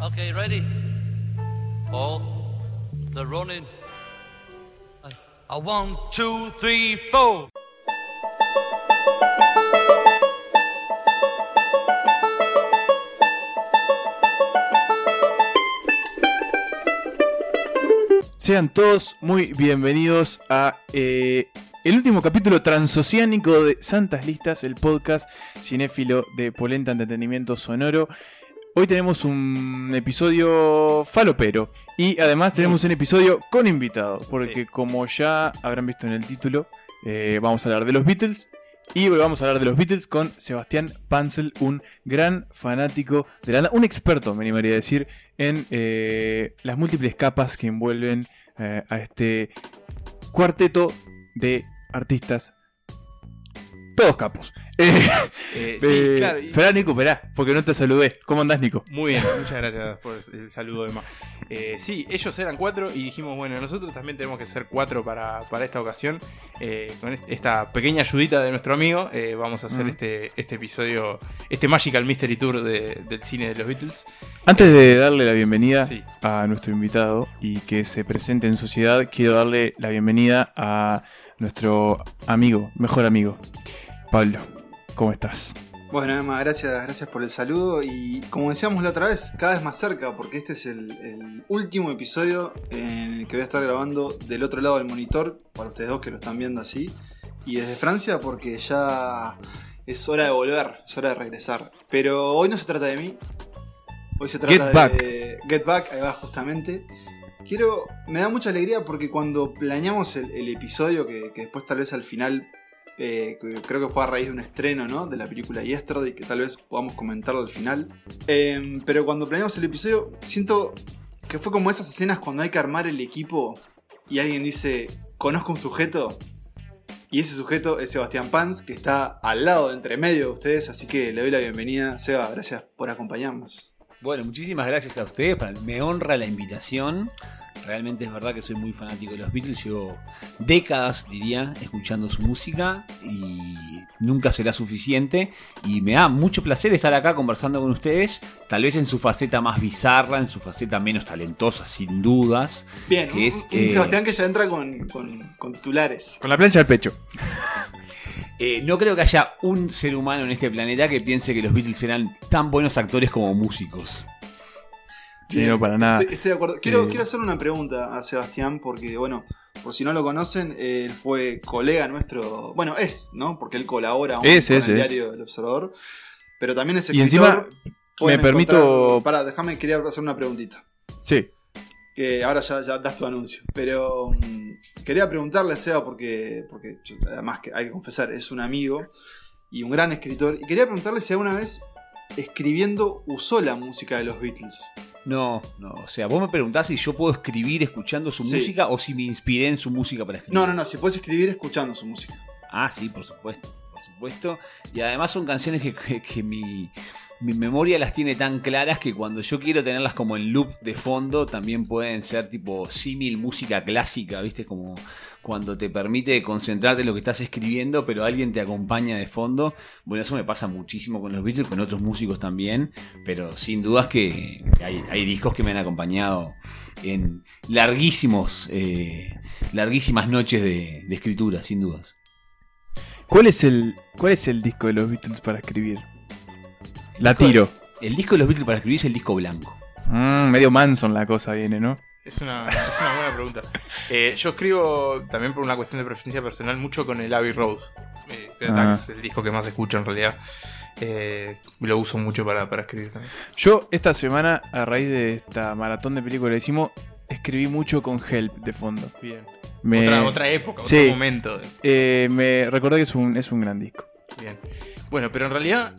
Okay, ready? All the running. A one, two, three, four. Sean todos muy bienvenidos a eh, el último capítulo transoceánico de Santas Listas, el podcast cinéfilo de Polenta Entretenimiento Sonoro. Hoy tenemos un episodio falopero y además tenemos un episodio con invitado, porque como ya habrán visto en el título, eh, vamos a hablar de los Beatles y vamos a hablar de los Beatles con Sebastián Pansel, un gran fanático de la un experto, me animaría a decir, en eh, las múltiples capas que envuelven eh, a este cuarteto de artistas. Todos capos. Eh, Eh, sí, claro. y- Esperá, Nico, esperá, porque no te saludé. ¿Cómo andás, Nico? Muy bien, muchas gracias por el saludo, Emma. Eh, sí, ellos eran cuatro y dijimos, bueno, nosotros también tenemos que ser cuatro para, para esta ocasión. Eh, con est- esta pequeña ayudita de nuestro amigo, eh, vamos a hacer Mm. este, este episodio, este Magical Mystery Tour de- del cine de los Beatles. Antes de darle la bienvenida Sí. a nuestro invitado y que se presente en sociedad, quiero darle la bienvenida a nuestro amigo, mejor amigo, Pablo. ¿Cómo estás? Bueno, Emma, gracias, gracias por el saludo y como decíamos la otra vez, cada vez más cerca porque este es el, el último episodio en el que voy a estar grabando del otro lado del monitor, para ustedes dos que lo están viendo así, y desde Francia porque ya es hora de volver, es hora de regresar. Pero hoy no se trata de mí, hoy se trata Get de back. Get Back, ahí va justamente. Quiero, me da mucha alegría porque cuando planeamos el, el episodio, que, que después tal vez al final eh, creo que fue a raíz de un estreno, ¿no? De la película Yesterday, que tal vez podamos comentarlo al final. Eh, pero cuando planeamos el episodio, siento que fue como esas escenas cuando hay que armar el equipo y alguien dice, conozco un sujeto. Y ese sujeto es Sebastián Pans, que está al lado, entre medio de ustedes, así que le doy la bienvenida. Seba, gracias por acompañarnos. Bueno, muchísimas gracias a ustedes. Me honra la invitación. Realmente es verdad que soy muy fanático de los Beatles. Llevo décadas, diría, escuchando su música y nunca será suficiente. Y me da mucho placer estar acá conversando con ustedes. Tal vez en su faceta más bizarra, en su faceta menos talentosa, sin dudas. Bien, Que es, un eh, Sebastián que ya entra con, con- con titulares. Con la plancha al pecho. Eh, no creo que haya un ser humano en este planeta que piense que los Beatles eran tan buenos actores como músicos. Sí, no, para nada. Estoy, estoy de acuerdo. Quiero, Eh, quiero hacer una pregunta a Sebastián, porque, bueno, por si no lo conocen, él fue colega nuestro. Bueno, es, ¿no? Porque él colabora aún Es, con es, el es. diario El Observador. Pero también es Y escritor. encima, Pueden me permito- Pará, déjame, quería hacer una preguntita. Sí. Que ahora ya, ya das tu anuncio. Pero mm, quería preguntarle a Seba, porque, porque yo- además que hay que confesar, es un amigo y un gran escritor. Y quería preguntarle si alguna vez escribiendo usó la música de los Beatles. No, no, o sea, vos me preguntás si yo puedo escribir escuchando su Sí. música o si me inspiré en su música para escribir. No, no, no, si puedes escribir escuchando su música. Ah, sí, por supuesto, por supuesto. Y además son canciones que, mi, memoria las tiene tan claras que cuando yo quiero tenerlas como en loop de fondo, también pueden ser tipo símil música clásica, ¿viste? Como cuando te permite concentrarte en lo que estás escribiendo, pero alguien te acompaña de fondo. Bueno, eso me pasa muchísimo con los Beatles, con otros músicos también, pero sin dudas que hay, discos que me han acompañado en larguísimos, eh, larguísimas noches de escritura, sin dudas. ¿Cuál es el, cuál es el disco de los Beatles para escribir? La tiro. El disco de los Beatles para escribir es el disco blanco. Mm, medio Manson la cosa viene, ¿no? Es una, es una buena pregunta. Eh, yo escribo también por una cuestión de preferencia personal mucho con el Abbey Road. Eh, que Ah. Es el disco que más escucho en realidad. Eh, lo uso mucho para, para escribir también. Yo esta semana, a raíz de esta maratón de películas que hicimos, escribí mucho con Help de fondo. Bien. Me, Otra, otra época, Sí. otro momento. eh, me recordé que es un, es un gran disco. Bien. Bueno, pero en realidad,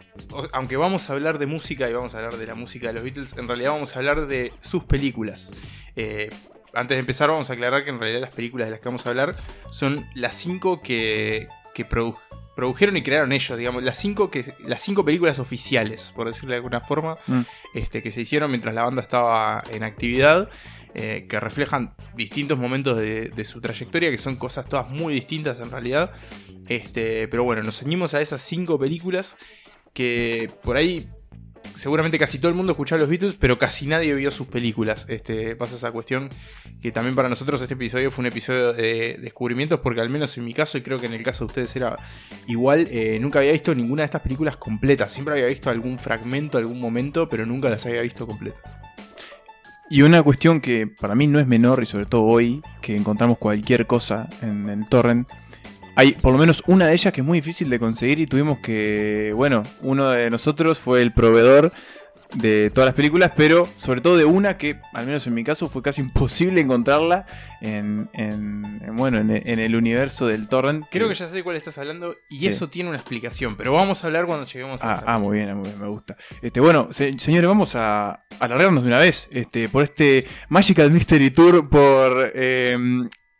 aunque vamos a hablar de música y vamos a hablar de la música de los Beatles, en realidad vamos a hablar de sus películas. Eh, antes de empezar, vamos a aclarar que en realidad las películas de las que vamos a hablar son las cinco que, que produ- produjeron y crearon ellos, digamos, las cinco, que, las cinco películas oficiales, por decirlo de alguna forma, Mm. este, que se hicieron mientras la banda estaba en actividad, eh, que reflejan distintos momentos de, de su trayectoria, que son cosas todas muy distintas en realidad. Este, pero bueno, nos ceñimos a esas cinco películas que por ahí seguramente casi todo el mundo escuchaba los Beatles, pero casi nadie vio sus películas. Este, pasa esa cuestión que también para nosotros este episodio fue un episodio de descubrimientos, porque al menos en mi caso, y creo que en el caso de ustedes era igual, eh, nunca había visto ninguna de estas películas completas. Siempre había visto algún fragmento, algún momento, pero nunca las había visto completas. Y una cuestión que para mí no es menor, y sobre todo hoy, que encontramos cualquier cosa en el torrent, hay por lo menos una de ellas que es muy difícil de conseguir y tuvimos que, bueno, uno de nosotros fue el proveedor de todas las películas, pero sobre todo de una que, al menos en mi caso, fue casi imposible encontrarla en, en- en, bueno, en, en el universo del torrent. Creo que ya sé de cuál estás hablando y Sí. eso tiene una explicación, pero vamos a hablar cuando lleguemos a Ah, esa. ah, muy bien, muy bien, me gusta. Este, bueno, se- señores, vamos a alargarnos de una vez este, por este Magical Mystery Tour por eh,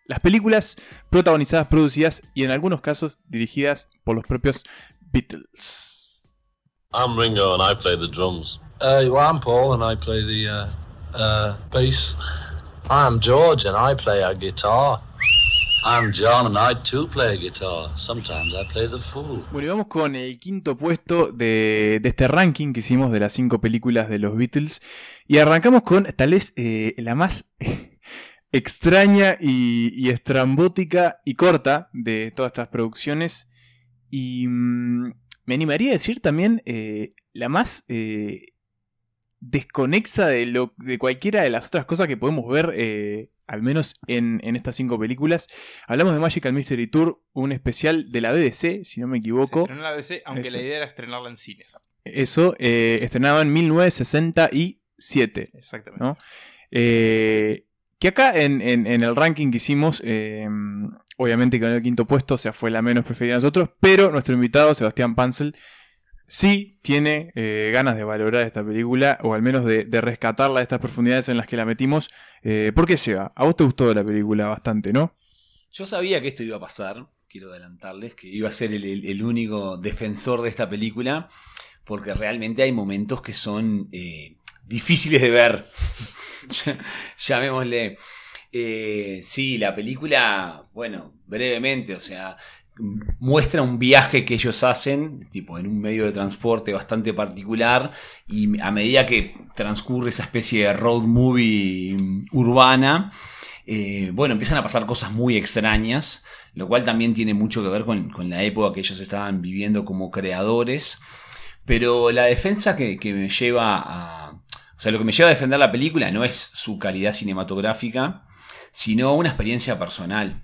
las películas protagonizadas, producidas y en algunos casos dirigidas por los propios Beatles. I'm Ringo and I play the drums. Uh, well, I'm Paul and I play the uh, uh, bass. I'm George and I play a guitar. I'm John and I too play guitar. Sometimes I play the fool. Bueno, y vamos con el quinto puesto de, de este ranking que hicimos de las cinco películas de los Beatles. Y arrancamos con tal vez eh, la más extraña y, y estrambótica y corta de todas estas producciones. Y mm, me animaría a decir también eh, la más eh, desconexa de, lo, de cualquiera de las otras cosas que podemos ver, eh, al menos en, en estas cinco películas. Hablamos de Magical Mystery Tour, un especial de la BBC, si no me Se equivoco. estrenó en la BBC, aunque Eso. la idea era estrenarla en cines. Eso, estrenado en 1967. Exactamente. ¿no? Eh, que acá en, el ranking que hicimos, eh, obviamente quedó en el quinto puesto, o sea, fue la menos preferida de nosotros, pero nuestro invitado, Sebastián Pansel, sí tiene eh, ganas de valorar esta película, o al menos de, rescatarla de estas profundidades en las que la metimos. Eh, ¿Por qué, Seba? A vos te gustó la película bastante, ¿no? Yo sabía que esto iba a pasar, quiero adelantarles, que iba a ser el, el- el único defensor de esta película, porque realmente hay momentos que son eh, difíciles de ver. Llamémosle. Eh, sí, la película, bueno, brevemente, o sea, muestra un viaje que ellos hacen, tipo en un medio de transporte bastante particular, y a medida que transcurre esa especie de road movie mm, urbana, eh, bueno, empiezan a pasar cosas muy extrañas, lo cual también tiene mucho que ver con, con la época que ellos estaban viviendo como creadores. Pero la defensa que, que me lleva a... O sea, lo que me lleva a defender la película no es su calidad cinematográfica, sino una experiencia personal.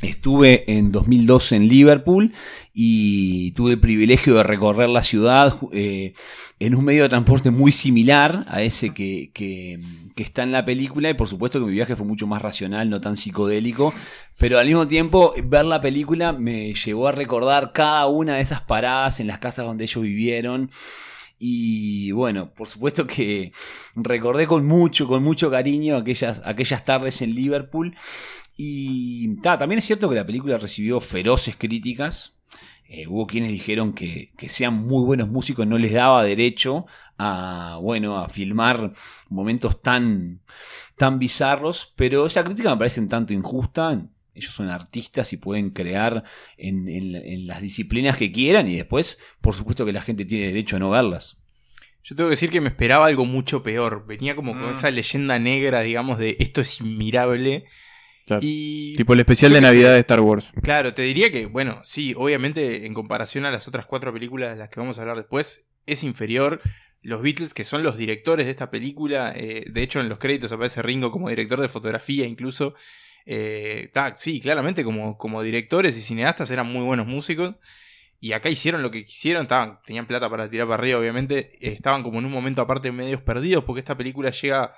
Estuve en 2002 en Liverpool y tuve el privilegio de recorrer la ciudad eh, en un medio de transporte muy similar a ese que, que- que está en la película y por supuesto que mi viaje fue mucho más racional, no tan psicodélico, pero al mismo tiempo ver la película me llevó a recordar cada una de esas paradas en las casas donde ellos vivieron. Y bueno, por supuesto que recordé con mucho, con mucho cariño aquellas, aquellas tardes en Liverpool. Y ta, también es cierto que la película recibió feroces críticas. Eh, hubo quienes dijeron que, que sean muy buenos músicos no les daba derecho a, bueno, a filmar momentos tan, tan bizarros, pero esa crítica me parece un tanto injusta. Ellos son artistas y pueden crear en, en- en las disciplinas que quieran y después, por supuesto que la gente tiene derecho a no verlas. Yo tengo que decir que me esperaba algo mucho peor. Venía como con Mm. esa leyenda negra, digamos, de esto es inmirable. Claro. Y Tipo el especial de. Navidad de Star Wars. Claro, te diría que, bueno, sí, obviamente en comparación a las otras cuatro películas de las que vamos a hablar después, es inferior. Los Beatles, que son los directores de esta película, eh, de hecho en los créditos aparece Ringo como director de fotografía incluso. Eh, sí, claramente como, como directores y cineastas eran muy buenos músicos. Y acá hicieron lo que quisieron, estaban, tenían plata para tirar para arriba, obviamente. estaban como en un momento aparte medios perdidos, porque esta película llega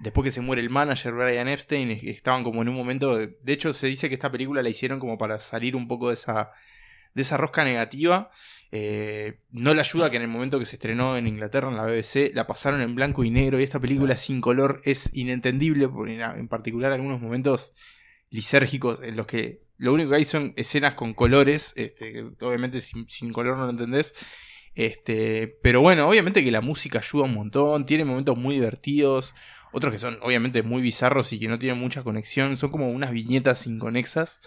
después que se muere el manager Brian Epstein. Estaban como en un momento. De, de hecho, se dice que esta película la hicieron como para salir un poco de esa, de esa rosca negativa. Eh, no le ayuda que en el momento que se estrenó en Inglaterra, en la BBC, la pasaron en blanco y negro. Y esta película sin color es inentendible, porque en, particular algunos momentos lisérgicos en los que lo único que hay son escenas con colores, este, obviamente sin, sin color no lo entendés. Este, pero bueno, obviamente que la música ayuda un montón, tiene momentos muy divertidos, otros que son obviamente muy bizarros y que no tienen mucha conexión, son como unas viñetas inconexas.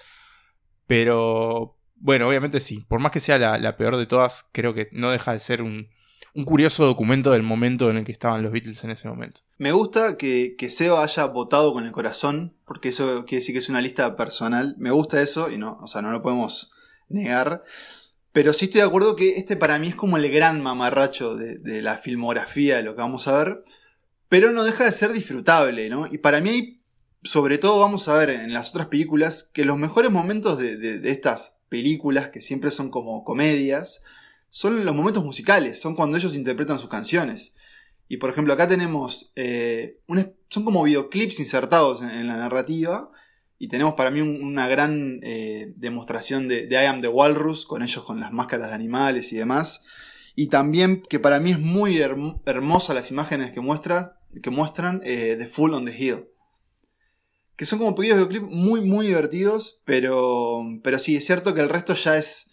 Pero bueno, obviamente sí, por más que sea la, la peor de todas, creo que no deja de ser un, un curioso documento del momento en el que estaban los Beatles en ese momento. Me gusta que, que Seba haya votado con el corazón, porque eso quiere decir que es una lista personal. Me gusta eso y no, o sea, no lo podemos negar. Pero sí estoy de acuerdo que este para mí es como el gran mamarracho de, de la filmografía de lo que vamos a ver. Pero no deja de ser disfrutable, ¿no? Y para mí sobre todo vamos a ver en las otras películas, que los mejores momentos de, de- de estas películas, que siempre son como comedias, son los momentos musicales, son cuando ellos interpretan sus canciones. Y por ejemplo, acá tenemos. eh, son como videoclips insertados en, la narrativa. Y tenemos para mí un- una gran eh, demostración de, de I Am the Walrus, con ellos con las máscaras de animales y demás. Y también que para mí es muy herm- hermosa las imágenes que, que muestran eh, The Full on the Hill. Que son como pequeños videoclips muy, muy divertidos. Pero, pero sí, es cierto que el resto ya es.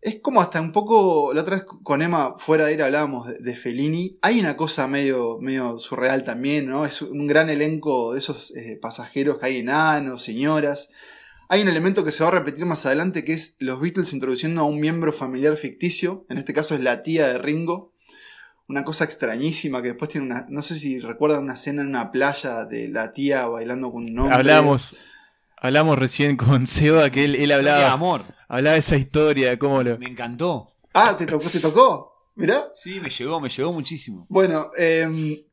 Es como hasta un poco. La otra vez con Emma, fuera de ir, hablábamos de, Fellini. Hay una cosa medio, medio surreal también, ¿no? Es un gran elenco de esos eh, pasajeros que hay enanos, señoras. Hay un elemento que se va a repetir más adelante que es los Beatles introduciendo a un miembro familiar ficticio. En este caso es la tía de Ringo. Una cosa extrañísima que después tiene una. No sé si recuerdan una escena en una playa de la tía bailando con un hombre. Hablamos, hablamos recién con Seba que él, él Historia de hablaba, amor. hablaba de esa historia, de cómo lo. Me encantó. Ah, ¿te tocó? ¿Te tocó? Mirá. Sí, me llegó, me llegó muchísimo. Bueno, eh,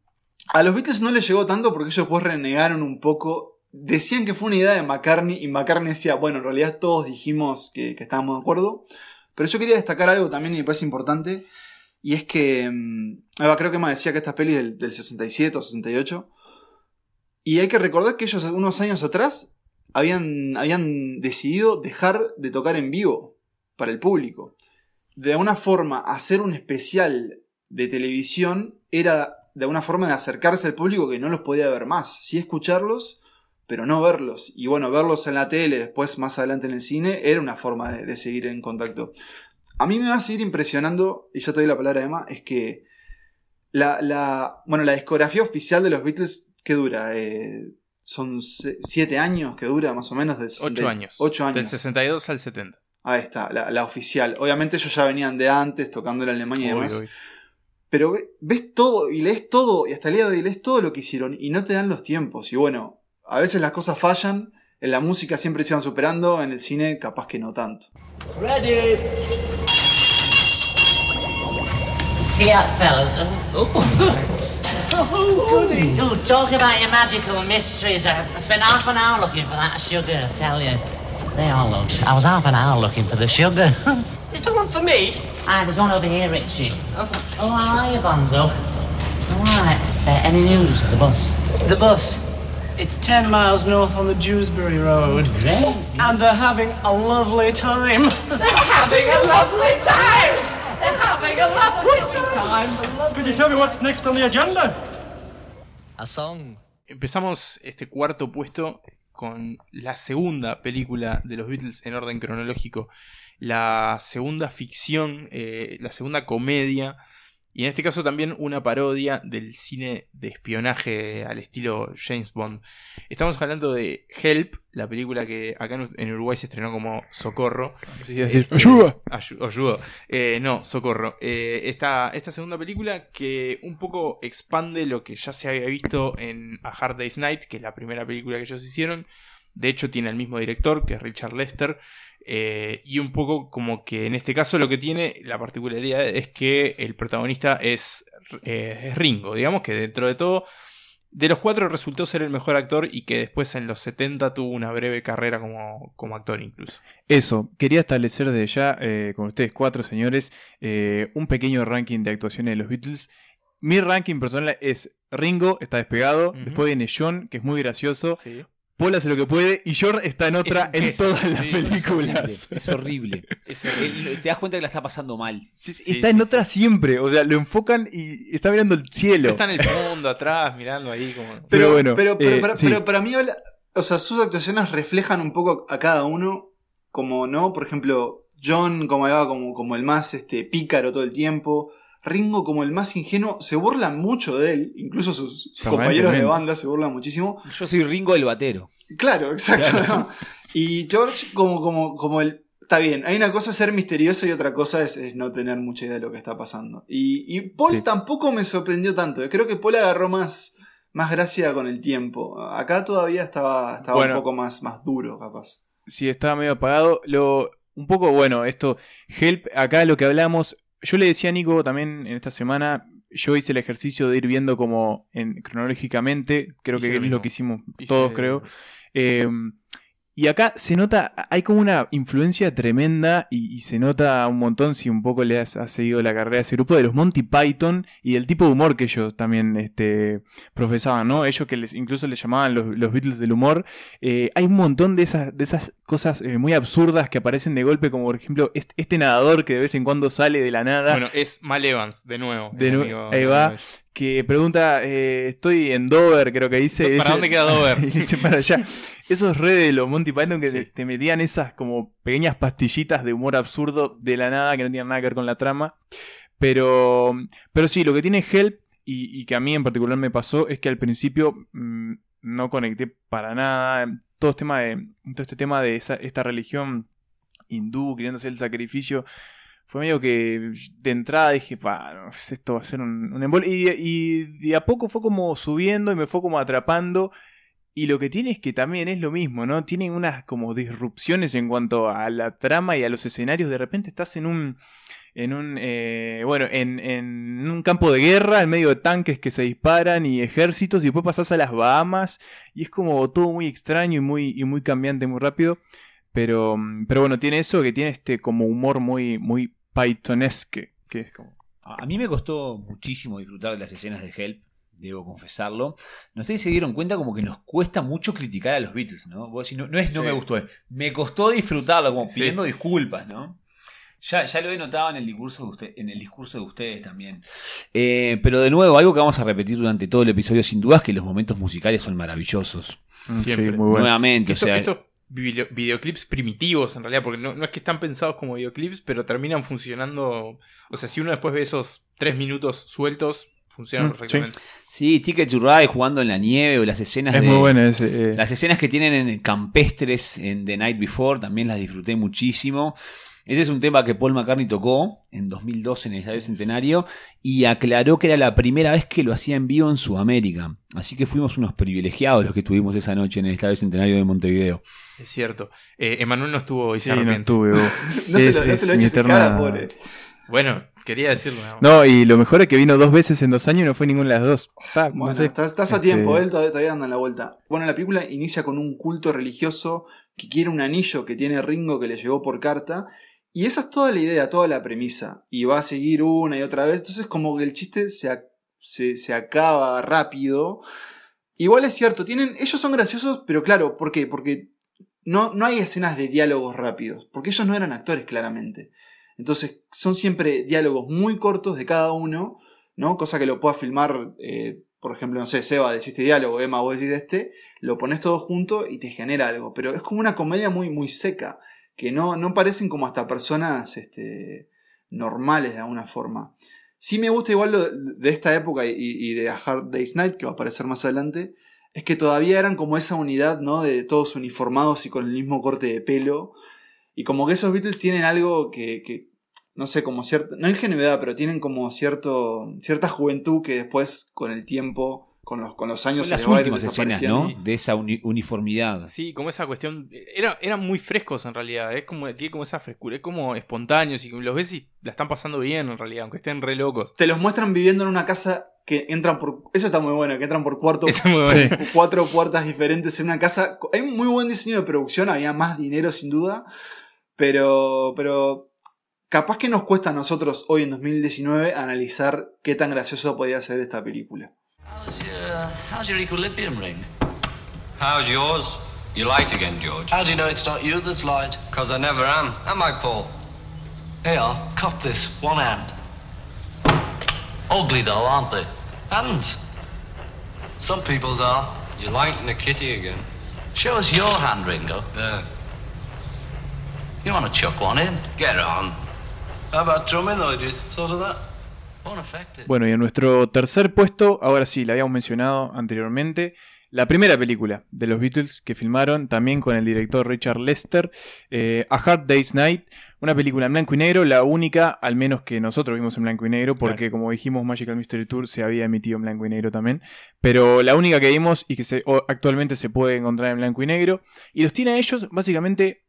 a los Beatles no les llegó tanto porque ellos después renegaron un poco. Decían que fue una idea de McCartney y McCartney decía, bueno, en realidad todos dijimos que, que estábamos de acuerdo. Pero yo quería destacar algo también y me parece importante. Y es que, mm, Eva, creo que me decía que esta peli del, del 67 o 68. Y hay que recordar que ellos unos años atrás habían, habían decidido dejar de tocar en vivo para el público. De alguna forma, hacer un especial de televisión era de alguna forma de acercarse al público que no los podía ver más. Sí escucharlos, pero no verlos. Y bueno, verlos en la tele, después más adelante en el cine, era una forma de seguir en contacto. A mí me va a seguir impresionando, y ya te doy la palabra a Emma, es que la, la, bueno, la discografía oficial de los Beatles, ¿qué dura? Eh, son siete años que dura más o menos. Del 60 Ocho años. Ocho Del años. 62 al 70. Ahí está, la, la oficial. Obviamente ellos ya venían de antes tocando en Alemania y Uy, demás. uy. Pero ve- ves todo y lees todo, y hasta el día de hoy lees todo lo que hicieron y no te dan los tiempos. Y bueno, a veces las cosas fallan, en la música siempre se iban superando, en el cine capaz que no tanto. Ready. Up, fellas. Oh, goody. You talk about your magical mysteries. I spent half an hour looking for that sugar, I tell you. They all look. I was half an hour looking for the sugar. Is there one for me? Ah, there's one over here, Richie. Oh, how are you, Bonzo? All right. Uh, any news of the bus? The bus. It's 10 miles north on the Dewsbury Road. And they're having a lovely time. They're having a lovely time! They're having a lovely time! Could you tell me what's next on the agenda? A song. Empezamos este cuarto puesto con la segunda película de los Beatles en orden cronológico, la segunda ficción, eh, la segunda comedia, y en este caso también una parodia del cine de espionaje al estilo James Bond. Estamos hablando de Help, la película que acá en- Uruguay se estrenó como Socorro. Sí, decir, Este, ¡Ayuda! ayu- ayuda. Eh, no, Socorro. Eh, esta, esta segunda película que un poco expande lo que ya se había visto en A Hard Day's Night, que es la primera película que ellos hicieron. De hecho, tiene el mismo director, que es Richard Lester. Eh, y un poco como que en este caso lo que tiene, la particularidad es que el protagonista es, eh, es Ringo. Digamos que dentro de todo, de los cuatro resultó ser el mejor actor y que después en los 70 tuvo una breve carrera como, como actor incluso. Eso, quería establecer desde ya eh, con ustedes cuatro señores un pequeño ranking de actuaciones de los Beatles. Mi ranking personal es Ringo, está despegado, Ujú. después viene John, que es muy gracioso, Sí. Paul hace lo que puede y George está en otra Es en todas las sí, películas. Es horrible. Es horrible. Él- te das cuenta que la está pasando mal. Sí, sí, Sí, está sí, en sí. otra siempre, o sea, lo enfocan y está mirando el cielo. Está en el fondo, atrás, mirando ahí como... Pero Pero, bueno, pero, pero, eh, para, sí. pero para mí, o sea, sus actuaciones reflejan un poco a cada uno, como, ¿no? Por ejemplo, John como, como, como el más este, pícaro todo el tiempo. Ringo como el más ingenuo, se burlan mucho de él, incluso sus, sus compañeros de banda se burlan muchísimo. Yo soy Ringo el batero. Claro, exacto. ¿no? Y George como, como, como el... está bien. Hay una cosa es ser misterioso y otra cosa es, es no tener mucha idea de lo que está pasando. Y, y Paul Sí. tampoco me sorprendió tanto. Creo que Paul agarró más, más gracia con el tiempo. Acá todavía estaba, estaba Bueno. un poco más, más duro, capaz. Sí, estaba medio apagado. Lo, un poco, bueno, esto, Help, acá lo que hablamos, yo le decía a Nico también en esta semana, yo hice el ejercicio de ir viendo como en, cronológicamente, creo Hice que es lo que hicimos Hice- todos, creo. Eh, y acá se nota, hay como una influencia tremenda y, y se nota un montón si un poco le has, has seguido la carrera a ese grupo de los Monty Python y del tipo de humor que ellos también este, profesaban, ¿no? Ellos que les, incluso les llamaban los, los Beatles del humor. Eh, hay un montón de esas, de esas cosas eh, muy absurdas que aparecen de golpe, como por ejemplo este, este nadador que de vez en cuando sale de la nada. Bueno, es Mal Evans, de nuevo. De el nue- amigo- ahí va. Que pregunta, eh, estoy en Dover, creo que dice. ¿Para Dice- dónde queda Dover? y dice para allá. Esos redes de los Monty Python que Sí. te, te metían esas como pequeñas pastillitas de humor absurdo de la nada que no tenían nada que ver con la trama. Pero, pero sí, lo que tiene Help y, y que a mí en particular me pasó es que al principio mm, no conecté para nada. Todo, este tema de, todo este tema de esa- esta religión hindú queriéndose el sacrificio fue medio que de entrada dije, pa, esto va a ser un, un embol. Y, y de a poco fue como subiendo y me fue como atrapando. Y lo que tiene es que también es lo mismo, ¿no? Tienen unas como disrupciones en cuanto a la trama y a los escenarios. De repente estás en un. En un. eh, bueno, en, en un campo de guerra, en medio de tanques que se disparan y ejércitos. Y después pasás a las Bahamas. Y es como todo muy extraño y muy, y muy cambiante, muy rápido. Pero, pero bueno, tiene eso que tiene este como humor muy, muy Pythonesque. Que es como. A mí me costó muchísimo disfrutar de las escenas de Help, debo confesarlo. No sé si se dieron cuenta como que nos cuesta mucho criticar a los Beatles, ¿no? Vos decís, no, no es no Sí. me gustó, es me costó disfrutarlo, como Sí. pidiendo disculpas, ¿no? Ya, ya lo he notado en el discurso de, usted, en el discurso de ustedes también. Eh, pero de nuevo, algo que vamos a repetir durante todo el episodio sin duda es que los momentos musicales son maravillosos. mm, Siempre. sí, muy bueno. Nuevamente, Esto- o sea, video- videoclips primitivos, en realidad, porque no, no es que están pensados como videoclips, pero terminan funcionando. O sea, si uno después ve esos tres minutos sueltos, funcionan Mm, perfectamente. sí, Ticket to Ride jugando en la nieve o las escenas Es de... muy bueno ese. eh, Las escenas que tienen en campestres en The Night Before también las disfruté muchísimo. Ese es un tema que Paul McCartney tocó en 2012 en el Estadio Centenario y aclaró que era la primera vez que lo hacía en vivo en Sudamérica. Así que fuimos unos privilegiados los que estuvimos esa noche en el Estadio Centenario de Montevideo. Es cierto. Eh, Emanuel no estuvo y se sí, no estuve. vos. No se lo, no es se lo eches en cara, pobre. Bueno, quería decirlo. nada más. No, y lo mejor es que vino dos veces en dos años y no fue ninguna de las dos. Ah, no Bueno, sé. estás, estás a Este, tiempo, él todavía, todavía anda en la vuelta. Bueno, la película inicia con un culto religioso que quiere un anillo que tiene Ringo que le llegó por carta. Y esa es toda la idea, toda la premisa. Y va a seguir una y otra vez. Entonces, como que el chiste se, se, se acaba rápido. Igual es cierto, tienen, ellos son graciosos, pero claro, ¿por qué? Porque no, no hay escenas de diálogos rápidos. Porque ellos no eran actores, claramente. Entonces, son siempre diálogos muy cortos de cada uno. ¿no? Cosa que lo pueda filmar, eh, por ejemplo, no sé, Seba, decís este diálogo, Emma, vos decís este, lo pones todo junto y te genera algo. Pero es como una comedia muy, muy seca, que no, no parecen como hasta personas este, normales de alguna forma. Sí me gusta igual lo de esta época y, de A Hard Day's Night, que va a aparecer más adelante, es que todavía eran como esa unidad, ¿no? De todos uniformados y con el mismo corte de pelo. Y como que esos Beatles tienen algo que, que no sé, como cierta, no ingenuidad, pero tienen como cierto, cierta juventud que después, con el tiempo, con los, con los años, Son las últimas escenas, ¿no? De esa uni- uniformidad. Sí, como esa cuestión. Era, eran muy frescos en realidad. Es como, tiene como esa frescura. Es como espontáneos y los ves y la están pasando bien en realidad, aunque estén re locos. Te los muestran viviendo en una casa que entran por. Eso está muy bueno, que entran por cuarto. Eso es muy bueno. Cuatro puertas diferentes en una casa. Hay un muy buen diseño de producción, había más dinero sin duda. Pero. Pero. Capaz que nos cuesta a nosotros hoy en 2019 analizar qué tan gracioso podía ser esta película. How's your, how's your equilibrium ring? How's yours? You light again, George. How do you know it's not you that's lied? Because I never am. Am I, Paul? Here, cop this, one hand. Ugly though, aren't they? Hands. Some people's are. You're lighting a kitty again. Show us your hand, Ringo. There. You want to chuck one in? Get on. How about drumming though? Do you thought of that? Bueno, y en nuestro tercer puesto, ahora sí, la habíamos mencionado anteriormente, la primera película de los Beatles que filmaron, también con el director Richard Lester, eh, A Hard Day's Night, una película en blanco y negro, la única, al menos que nosotros vimos en blanco y negro, porque como dijimos, Magical Mystery Tour se había emitido en blanco y negro también, pero la única que vimos y que se- actualmente se puede encontrar en blanco y negro, y los tiene a ellos básicamente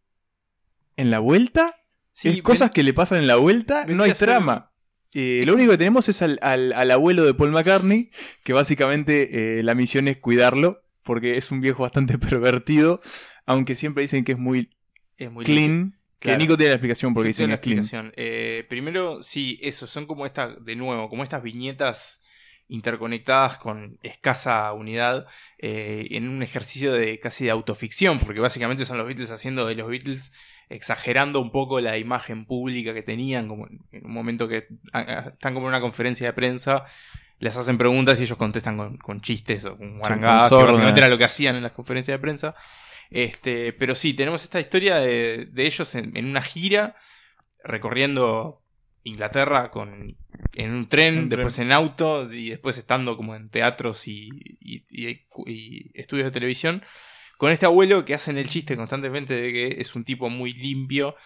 en la vuelta, Sí, es cosas que le pasan en la vuelta, no hay trama. Eh, lo único que tenemos es al, al- al abuelo de Paul McCartney, que básicamente eh, la misión es cuidarlo, porque es un viejo bastante pervertido, aunque siempre dicen que es muy Es muy clean. Que Claro. Nico tiene la explicación porque Sí, dicen que es clean. Eh, primero, sí, eso, son como estas, de nuevo, como estas viñetas interconectadas con escasa unidad eh, en un ejercicio de casi de autoficción, porque básicamente son los Beatles haciendo de los Beatles exagerando un poco la imagen pública que tenían, como en un momento que están como en una conferencia de prensa, les hacen preguntas y ellos contestan con, con chistes o con guarangadas, que básicamente era lo que hacían en las conferencias de prensa. Este, pero sí, tenemos esta historia de, de ellos en, en una gira recorriendo Inglaterra con, en un tren, En después en auto y después estando como en teatros y, y- y- y estudios de televisión. Con este abuelo que hacen el chiste constantemente de que es un tipo muy limpio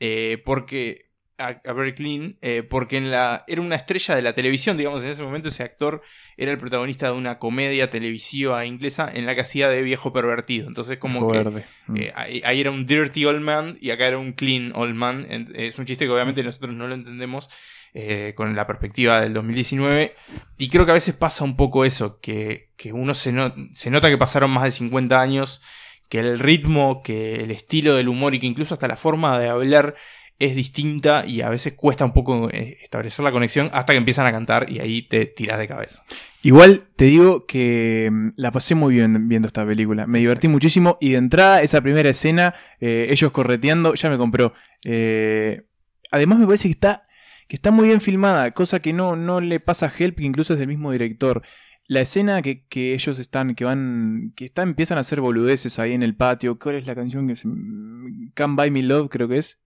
eh, porque a, a very clean, eh, porque en la, era una estrella de la televisión, digamos, en ese momento ese actor era el protagonista de una comedia televisiva inglesa en la que hacía de viejo pervertido. Entonces como que. Mm. eh, ahí, ahí era un dirty old man y acá era un clean old man. Es un chiste que obviamente nosotros no lo entendemos eh, con la perspectiva del 2019. Y creo que a veces pasa un poco eso, que, que uno se, no- se nota que pasaron más de 50 años, que el ritmo, que el estilo del humor y que incluso hasta la forma de hablar es distinta y a veces cuesta un poco eh, establecer la conexión hasta que empiezan a cantar y ahí te tiras de cabeza. Igual te digo que mm, la pasé muy bien viendo esta película. Me divertí muchísimo y de entrada esa primera escena, eh, ellos correteando, ya me compró. Eh, además me parece que está, que está muy bien filmada, cosa que no, no le pasa a Help, que incluso es del mismo director. La escena que, que ellos están, que van, que están, empiezan a hacer boludeces ahí en el patio. ¿Cuál es la canción que se... Can't Buy Me Love, creo que es?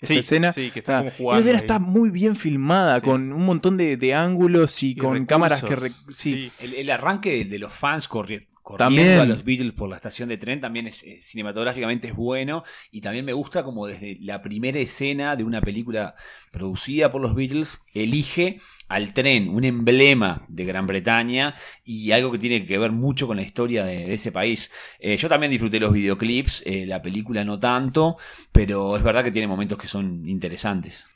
Esa Sí, escena. sí, que están Ah, como esa jugando escena ahí. está muy bien filmada, Sí. con un montón de, de ángulos y, Y con recursos, cámaras que... re- sí. El, el arranque de, de los fans corri- corriendo También. a los Beatles por la estación de tren también es, es- cinematográficamente es bueno y también me gusta como desde la primera escena de una película producida por los Beatles elige al tren, un emblema de Gran Bretaña y algo que tiene que ver mucho con la historia de, de ese país. Eh, yo también disfruté los videoclips, eh, la película no tanto, pero es verdad que tiene momentos que son interesantes.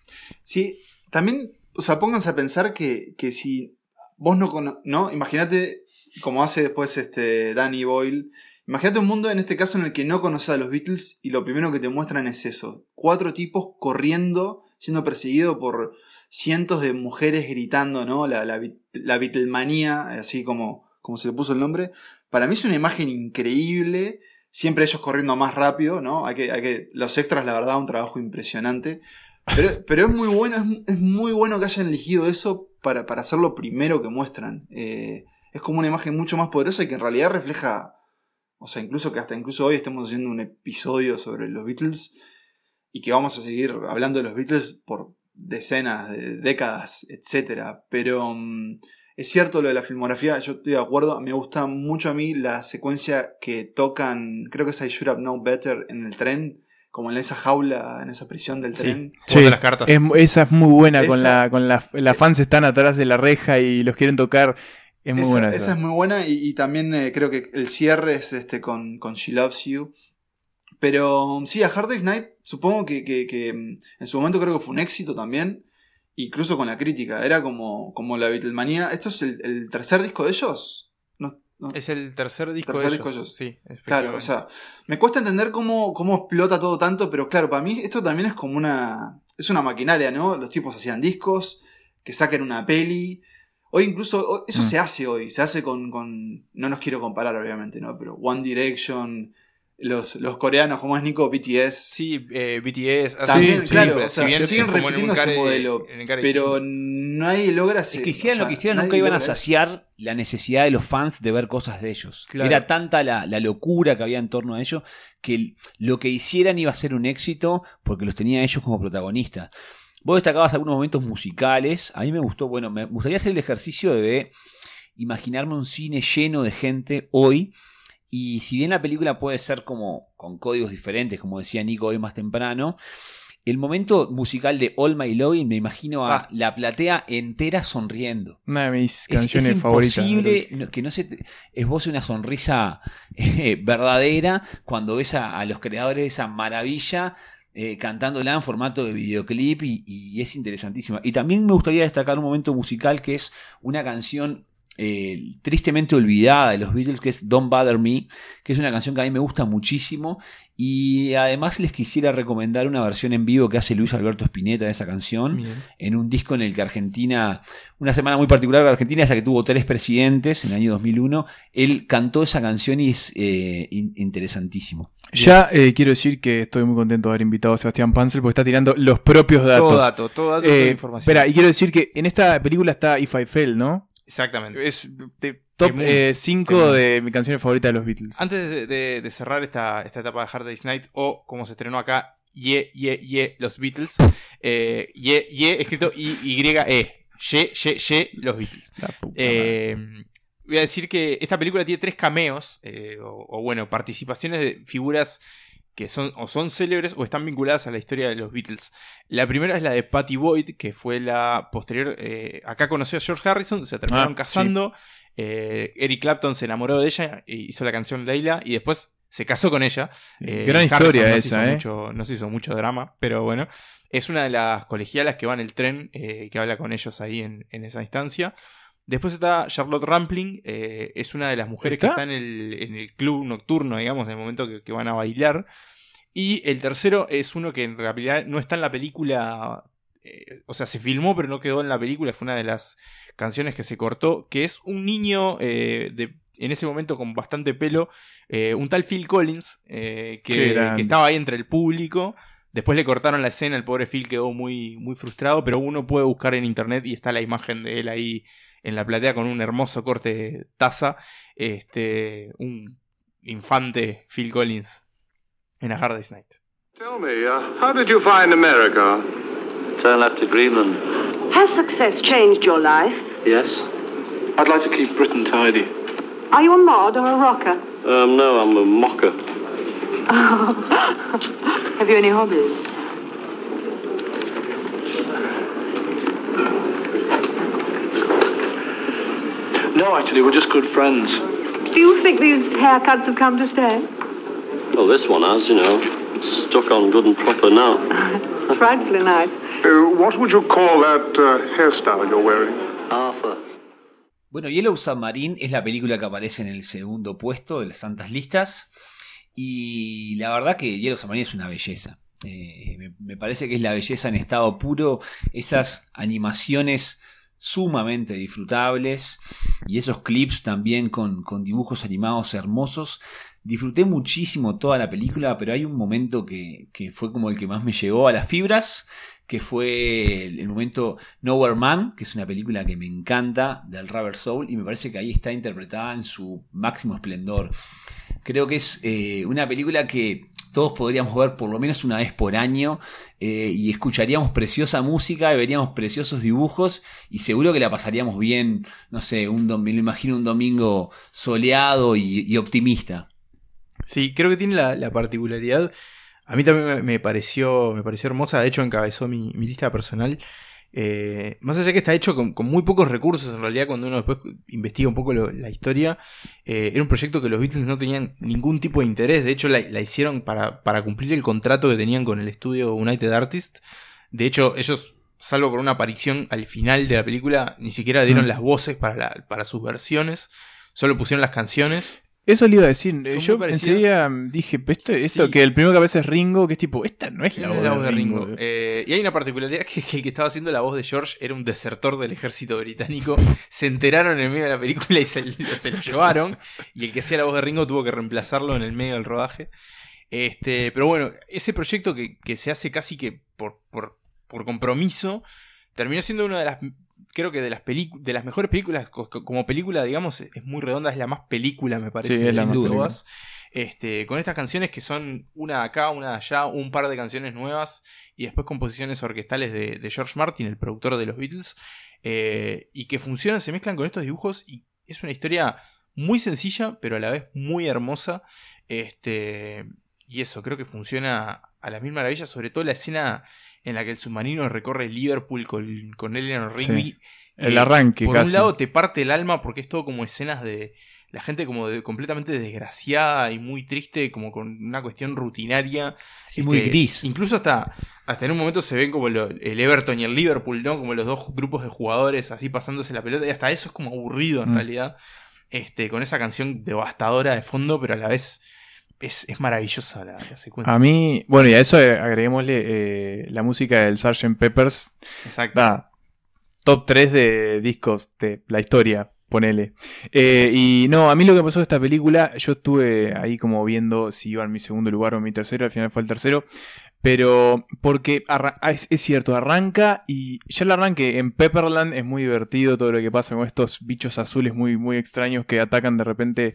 Sí, también, o sea, pónganse a pensar que, que si vos no cono- ¿no? Imagínate, como hace después este Danny Boyle, imagínate un mundo en este caso en el que no conoces a los Beatles y lo primero que te muestran es eso. Cuatro tipos corriendo, siendo perseguidos por cientos de mujeres gritando, ¿no? La, la, la Beatlemanía, así como, como se le puso el nombre. Para mí es una imagen increíble. Siempre ellos corriendo más rápido, ¿no? Hay que, hay que, los extras, la verdad, un trabajo impresionante. Pero, pero es muy bueno, es, muy bueno que hayan elegido eso para, para hacer lo primero que muestran. Eh, es como una imagen mucho más poderosa y que en realidad refleja. O sea, incluso que hasta incluso hoy estemos haciendo un episodio sobre los Beatles. Y que vamos a seguir hablando de los Beatles por decenas de décadas, etc. Pero mm, es cierto lo de la filmografía, yo estoy de acuerdo. Me gusta mucho a mí la secuencia que tocan, creo que es I Should Have Known Better en el tren. Como en esa jaula, en esa prisión del tren. Jugando las cartas. es- esa es muy buena, con Esa- la, con la, las fans están atrás de la reja y los quieren tocar. Es muy esa, buena esa esa. es muy buena y, y también eh, creo que el cierre es este con, con She Loves You. Pero sí, a Hard Day's Night supongo que, que- que, mm, en su momento creo que fue un éxito también. Incluso con la crítica. Era como, como la Beatlemanía. ¿Esto es el, el tercer disco de ellos? No, no. Es el tercer disco Tercer de disco ellos. de ellos. Sí, Claro, o sea, me cuesta entender cómo, cómo explota todo tanto, pero claro, para mí esto también es como una. Es una maquinaria, ¿no? Los tipos hacían discos, que saquen una peli. Hoy incluso, eso Mm. se hace hoy, se hace con, con. No nos quiero comparar, obviamente, ¿no? Pero One Direction, los, los coreanos, como es Nico, BTS. Sí, eh, BTS. hace- También, sí, claro, pero o sea, si bien siguen es repitiendo modelo. en el care- Pero nadie logra Es ese- que hicieran o sea, lo que hicieran, nunca iban a eso. saciar la necesidad de los fans de ver cosas de ellos. Claro. Era tanta la, la locura que había en torno a ellos que lo que hicieran iba a ser un éxito porque los tenía ellos como protagonistas. Vos destacabas algunos momentos musicales. A mí me gustó, bueno, me gustaría hacer el ejercicio de imaginarme un cine lleno de gente hoy Y si bien la película puede ser como con códigos diferentes, como decía Nico hoy más temprano, el momento musical de All My Loving me imagino a Ah. la platea entera sonriendo. Una de mis Es, canciones es favoritas. imposible que no se te- esboce una sonrisa eh, verdadera cuando ves a, a los creadores de esa maravilla eh, cantándola en formato de videoclip y, y es interesantísima. Y también me gustaría destacar un momento musical que es una canción eh, tristemente olvidada de los Beatles, que es Don't Bother Me, que es una canción que a mí me gusta muchísimo. Y además les quisiera recomendar una versión en vivo que hace Luis Alberto Spinetta de esa canción Bien. en un disco en el que Argentina, una semana muy particular de Argentina, esa que tuvo tres presidentes en el año 2001, él cantó esa canción y es eh, in- interesantísimo. Ya eh, quiero decir que estoy muy contento de haber invitado a Sebastián Pansel porque está tirando los propios datos. Todo dato, todo dato, toda Eh, información. Espera, y quiero decir que en esta película está If I Fell, ¿no? Exactamente. Es top Temún. 5 Temún. de mis canciones favoritas de los Beatles. Antes de, de- de cerrar esta, esta etapa de Hard Day's Night, o como se estrenó acá, Ye, Ye, Ye, los Beatles. Eh, ye, Ye, escrito Y-Y-E. Ye, Ye, Ye, los Beatles. Eh, voy a decir que esta película tiene tres cameos, eh, o, o bueno, participaciones de figuras que son o son célebres o están vinculadas a la historia de los Beatles. La primera es la de Patty Boyd, que fue la posterior. eh, acá conoció a George Harrison, se terminaron Ah, casando. eh, Eric Clapton se enamoró de ella, e hizo la canción Leila y después se casó con ella. Eh, Gran Harrison historia no esa, ¿eh? mucho- no se hizo mucho drama, pero bueno. Es una de las colegialas que va en el tren, eh, que habla con ellos ahí en, en esa instancia. Después está Charlotte Rampling, eh, es una de las mujeres que ¿Está? en el, en el club nocturno, digamos, en el momento que, que van a bailar. Y el tercero es uno que en realidad no está en la película, eh, o sea, se filmó pero no quedó en la película, fue una de las canciones que se cortó, que es un niño eh, de, en ese momento con bastante pelo, eh, un tal Phil Collins, que, que estaba ahí entre el público. Después le cortaron la escena, el pobre Phil quedó muy, muy frustrado, pero uno puede buscar en internet y está la imagen de él ahí en la platea con un hermoso corte de taza. Este, un infante Phil Collins en A Hard Day's Night. Tell me, uh, how did you find America? Turn left to Greenland. Has success changed your life? Yes? I'd like to keep Britain tidy. Are you a mod or a rocker? Um, no, I'm a mocker. Have you any hobbies? No, actually, we're just good friends. Do you think these haircuts have come to stay? Well, this one has, you know. It's stuck on good and proper now. It's frightfully nice. Uh, what would you call that uh, hairstyle you're wearing? Arthur. Bueno, Yellow Submarine es la película que aparece en el segundo puesto de las santas listas. Y la verdad que Yellow Submarine es una belleza. Eh, me, me parece que es la belleza en estado puro. Esas animaciones sumamente disfrutables. Y esos clips también con, con dibujos animados hermosos. Disfruté muchísimo toda la película, pero hay un momento que, que fue como el que más me llegó a las fibras, que fue el, momento Nowhere Man, que es una película que me encanta, del Rubber Soul, y me parece que ahí está interpretada en su máximo esplendor. Creo que es eh, una película que todos podríamos ver por lo menos una vez por año eh, y escucharíamos preciosa música y veríamos preciosos dibujos y seguro que la pasaríamos bien, no sé, un me lo imagino un domingo soleado y, optimista. Sí, creo que tiene la, la particularidad. A mí también me pareció, me pareció hermosa. De hecho, encabezó mi, mi lista personal. Eh, más allá que está hecho con, con muy pocos recursos, en realidad, cuando uno después investiga un poco lo- la historia, eh, era un proyecto que los Beatles no tenían ningún tipo de interés. De hecho, la, la hicieron para, para cumplir el contrato que tenían con el estudio United Artists. De hecho, ellos, salvo por una aparición al final de la película, ni siquiera dieron Mm. las voces para, la- para sus versiones. Solo pusieron las canciones. Eso le iba a decir. Son Yo enseguida dije, esto, esto Sí. que el primero que aparece es Ringo, que es tipo, esta no es la, voz, la de voz de Ringo. Ringo. Eh, y hay una particularidad que, que el que estaba haciendo la voz de George era un desertor del ejército británico. Se enteraron en el medio de la película y se, se lo llevaron. Y el que hacía la voz de Ringo tuvo que reemplazarlo en el medio del rodaje. Este, pero bueno, ese proyecto que, que se hace casi que por, por, por compromiso terminó siendo una de las creo que de las de las mejores películas co- co- como película digamos es muy redonda es la más película me parece Sí, es más todas. este con estas canciones que son una de acá una de allá un par de canciones nuevas y después composiciones orquestales de, de George Martin el productor de los Beatles eh, y que funcionan se mezclan con estos dibujos y es una historia muy sencilla, pero a la vez muy hermosa. Este, y eso, creo que funciona a las mil maravillas, sobre todo la escena en la que el submarino recorre Liverpool con, con Eleanor Rigby. Sí. El que arranque Por casi. un lado te parte el alma porque es todo como escenas de la gente como de- completamente desgraciada y muy triste, como con una cuestión rutinaria. Sí, muy gris. Incluso hasta, hasta en un momento se ven como lo- el Everton y el Liverpool, ¿no? Como los dos grupos de jugadores así pasándose la pelota. Y hasta eso es como aburrido en Mm. realidad. Este, con esa canción devastadora de fondo, pero a la vez es, es maravillosa la, la secuencia. A mí, bueno, y a eso eh, agreguémosle eh, la música del Sgt. Peppers. Exacto. Da, top 3 de discos de la historia, ponele. Eh, y no, a mí lo que pasó de esta película, yo estuve ahí como viendo si iba en mi segundo lugar o en mi tercero, al final fue el tercero. Pero porque ah, es, es cierto, arranca y ya el arranque en Pepperland es muy divertido todo lo que pasa con estos bichos azules muy, muy extraños que atacan de repente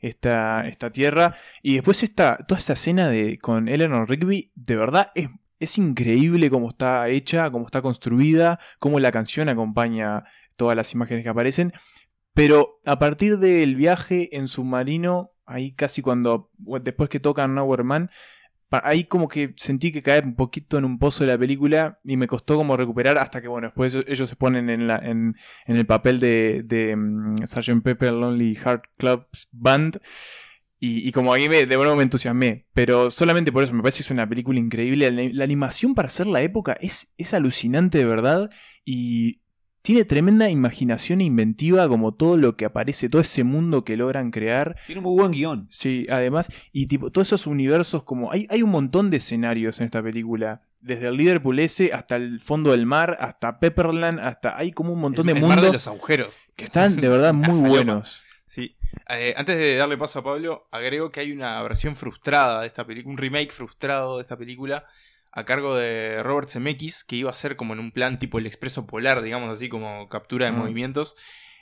esta, esta tierra. Y después esta, toda esta escena de, con Eleanor Rigby, de verdad es, es increíble cómo está hecha, cómo está construida, cómo la canción acompaña todas las imágenes que aparecen. Pero a partir del viaje en submarino, ahí casi cuando, después que tocan Nowhere Man, ahí como que sentí que caer un poquito en un pozo de la película y me costó como recuperar hasta que, bueno, después ellos- se ponen en, la, en, el papel de, de mm, Sgt. Pepper Lonely Heart Club Band. Y, y como ahí me, de nuevo me entusiasmé. Pero solamente por eso me parece que es una película increíble. La, la animación para hacer la época es, es alucinante de verdad. Y tiene tremenda imaginación e inventiva como todo lo que aparece, todo ese mundo que logran crear. Tiene muy buen guion. Sí, además, y tipo, todos esos universos como... Hay, hay un montón de escenarios en esta película. Desde el Liverpool ese hasta el fondo del mar, hasta Pepperland, hasta... Hay como un montón el, de el mundos de los agujeros. que están de verdad muy buenos. Sí. Eh, antes de darle paso a Pablo, agrego que hay una versión frustrada de esta película, un remake frustrado de esta película, a cargo de Robert Zemeckis, que iba a ser como en un plan tipo el expreso polar, digamos así, como captura de Mm. movimientos.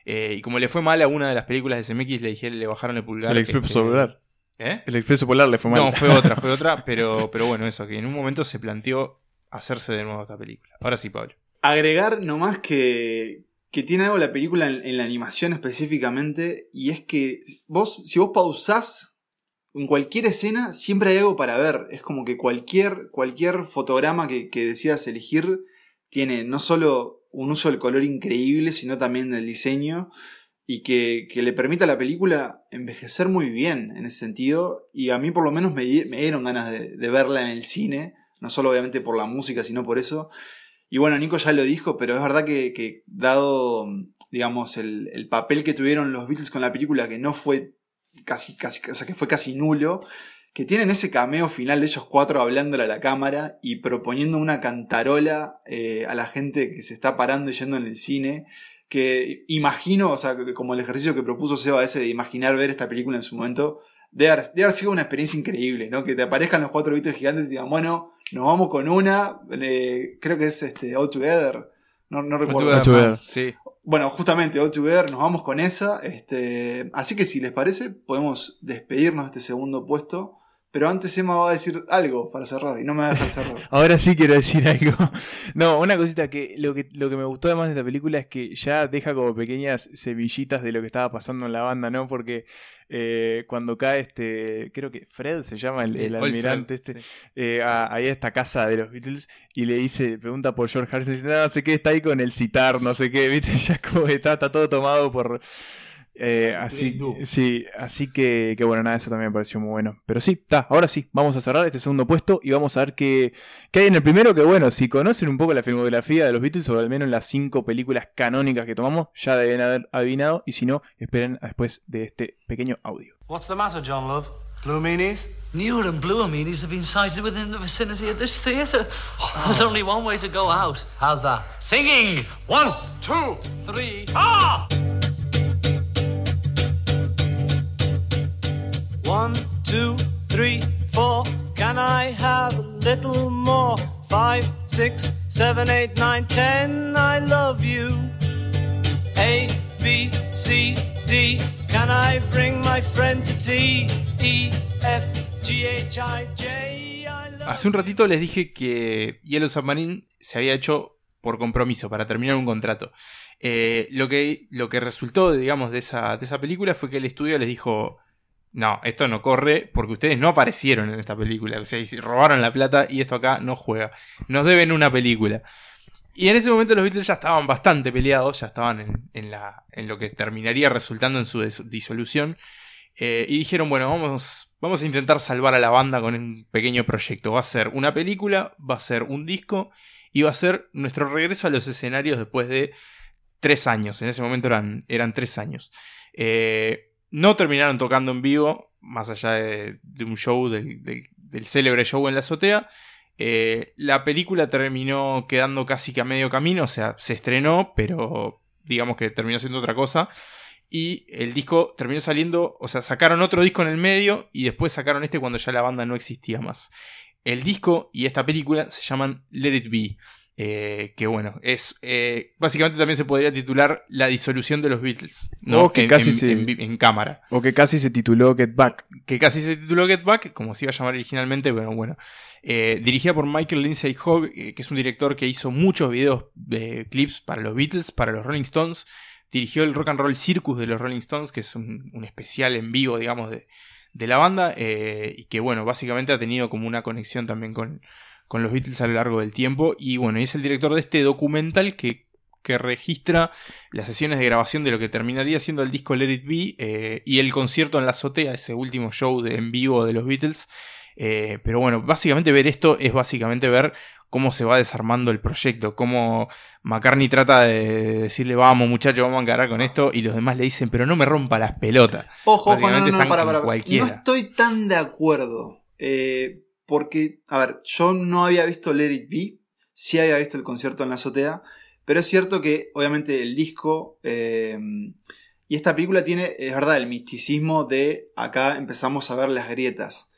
Eh, y como le fue mal a una de las películas de Zemeckis, le dije, le bajaron el pulgar. El Expreso Este, Polar. ¿Eh? El Expreso Polar le fue mal. No, fue otra, fue otra, pero, pero bueno, eso, que en un momento se planteó hacerse de nuevo esta película. Ahora sí, Pablo. Agregar nomás que, que tiene algo la película en, en la animación específicamente, y es que vos, si vos pausás en cualquier escena, siempre hay algo para ver. Es como que cualquier, cualquier fotograma que, que decidas elegir tiene no solo un uso del color increíble, sino también del diseño, y que, que le permite a la película envejecer muy bien en ese sentido, y a mí por lo menos me, me dieron ganas de, de verla en el cine, no solo obviamente por la música, sino por eso. Y bueno, Nico ya lo dijo, pero es verdad que, que dado, digamos, el, el papel que tuvieron los Beatles con la película, que no fue casi, casi, o sea, que fue casi nulo, que tienen ese cameo final de ellos cuatro hablándole a la cámara y proponiendo una cantarola eh, a la gente que se está parando y yendo en el cine, que imagino, o sea, que como el ejercicio que propuso Seba ese de imaginar ver esta película en su momento, debe haber, debe haber sido una experiencia increíble, ¿no? Que te aparezcan los cuatro Beatles gigantes y digan, bueno, nos vamos con una, eh, creo que es este, All Together, no, no recuerdo. All Together. Sí. Bueno, justamente All nos vamos con esa. Este, así que si les parece, podemos despedirnos de este segundo puesto. Pero antes Emma va a decir algo para cerrar y no me va a dejar cerrar. Ahora sí quiero decir algo. No, una cosita que lo, que lo que me gustó además de esta película es que ya deja como pequeñas semillitas de lo que estaba pasando en la banda, ¿no? Porque eh, cuando cae este, creo que Fred se llama el, almirante Fred, este, sí. eh, a, ahí a esta casa de los Beatles y le dice, pregunta por George Harrison y dice, no, no sé qué, está ahí con el citar, no sé qué, viste, ya como está, está todo tomado por... eh, así, sí, así que, que bueno, nada, eso también me pareció muy bueno. Pero sí, está, ahora sí, vamos a cerrar este segundo puesto y vamos a ver qué, qué hay en el primero, que bueno, si conocen un poco la filmografía de los Beatles, o al menos las cinco películas canónicas que tomamos, ya deben haber adivinado, y si no, esperen después de este pequeño audio. What's the matter, John Love? Blue meanies? Newer and bluer meanies have been sighted within the vicinity of this theatre. There's only one way to go out. How's that? Singing! One, two, three, ah! One, two, three, four. Can I have a little more? Five, six, seven, eight, nine, ten. I love you. A, B, C, D. Can I bring my friend to T? E, F, G, H, I, J. I love Hace un ratito les dije que Yellow Submarine se había hecho por compromiso, para terminar un contrato. Eh, lo, que, lo que resultó, digamos, de esa, de esa película fue que el estudio les dijo, no, esto no corre porque ustedes no aparecieron en esta película. O sea, robaron la plata y esto acá no juega. Nos deben una película. Y en ese momento los Beatles ya estaban bastante peleados, ya estaban en, en la, en lo que terminaría resultando en su disolución. Eh, y dijeron, bueno, vamos, vamos a intentar salvar a la banda con un pequeño proyecto. Va a ser una película, va a ser un disco y va a ser nuestro regreso a los escenarios después de tres años. En ese momento eran, eran tres años. Eh, no terminaron tocando en vivo, más allá de, un show, del célebre show en la azotea. Eh, la película terminó quedando casi que a medio camino, o sea, se estrenó, pero digamos que terminó siendo otra cosa. Y el disco terminó saliendo, o sea, sacaron otro disco en el medio y después sacaron este cuando ya la banda no existía más. El disco y esta película se llaman Let It Be. Eh, que bueno, es eh, básicamente también se podría titular La disolución de los Beatles. ¿no? O que En- casi en- se- en cámara O que casi se tituló Get Back. que casi se tituló Get Back, como se iba a llamar originalmente, pero bueno. Eh, dirigida por Michael Lindsay Hogg, eh, que es un director que hizo muchos videos de clips para los Beatles, para los Rolling Stones. Dirigió el Rock and Roll Circus de los Rolling Stones, que es un, un especial en vivo, digamos, de, de la banda. y que, bueno, básicamente ha tenido como una conexión también con, con los Beatles a lo largo del tiempo. Y bueno, es el director de este documental que que registra las sesiones de grabación de lo que terminaría siendo el disco Let It Be eh, y el concierto en la azotea, ese último show de, en vivo de los Beatles. Eh, pero bueno, básicamente ver esto es básicamente ver cómo se va desarmando el proyecto, cómo McCartney trata de decirle vamos muchachos, vamos a encarar con esto y los demás le dicen pero no me rompa las pelotas. Ojo, ojo, no, no, para, para. No estoy tan de acuerdo. eh, porque, a ver, yo no había visto Let It Be, sí había visto el concierto en la azotea, pero es cierto que, obviamente, el disco eh, y esta película tiene, es verdad, el misticismo de acá empezamos a ver las grietas.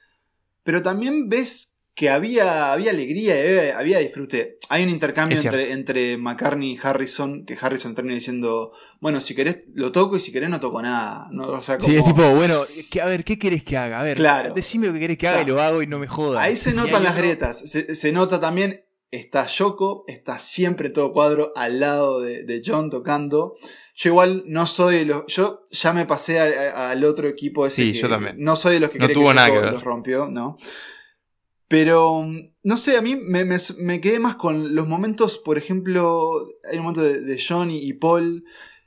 Pero también ves que había, había alegría, y había, había disfrute. Hay un intercambio entre, entre McCartney y Harrison, que Harrison termina diciendo, bueno, si querés lo toco y si querés no toco nada. ¿no? O sea, Sí, es como- tipo, bueno, que- a ver, ¿qué querés que haga? A ver, Claro. decime lo que querés que haga y lo hago y no me jodas. Ahí se notan las grietas. Se, se nota también, está Yoko, está siempre todo cuadro al lado de, de John tocando. Yo igual no soy de los. Yo ya me pasé al otro equipo ese. Sí, que yo también. No soy de los que No cree tuvo que nada que ver. los rompió, no. Pero, mm, no sé, a mí me, me- quedé más con los momentos, por ejemplo, hay un momento de, John y, y Paul,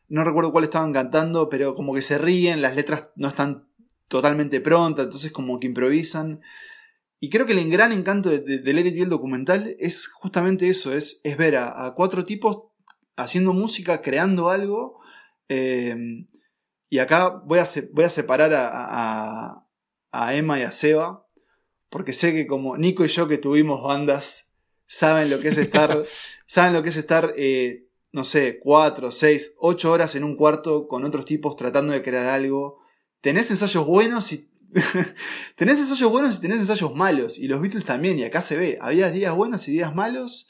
no recuerdo cuál estaban cantando, pero como que se ríen, las letras no están totalmente prontas, entonces como que improvisan. Y creo que el gran encanto de, de, de Be, el documental, es justamente eso, es, es ver a, cuatro tipos haciendo música, creando algo. eh, y acá voy a, voy a separar a- a Emma y a Seba, porque sé que como Nico y yo que tuvimos bandas, saben lo que es estar, saben lo que es estar, eh, no sé, cuatro, seis, ocho horas en un cuarto con otros tipos tratando de crear algo. Tenés ensayos buenos y tenés ensayos buenos y tenés ensayos malos. Y los Beatles también, y acá se ve. Había días buenos y días malos.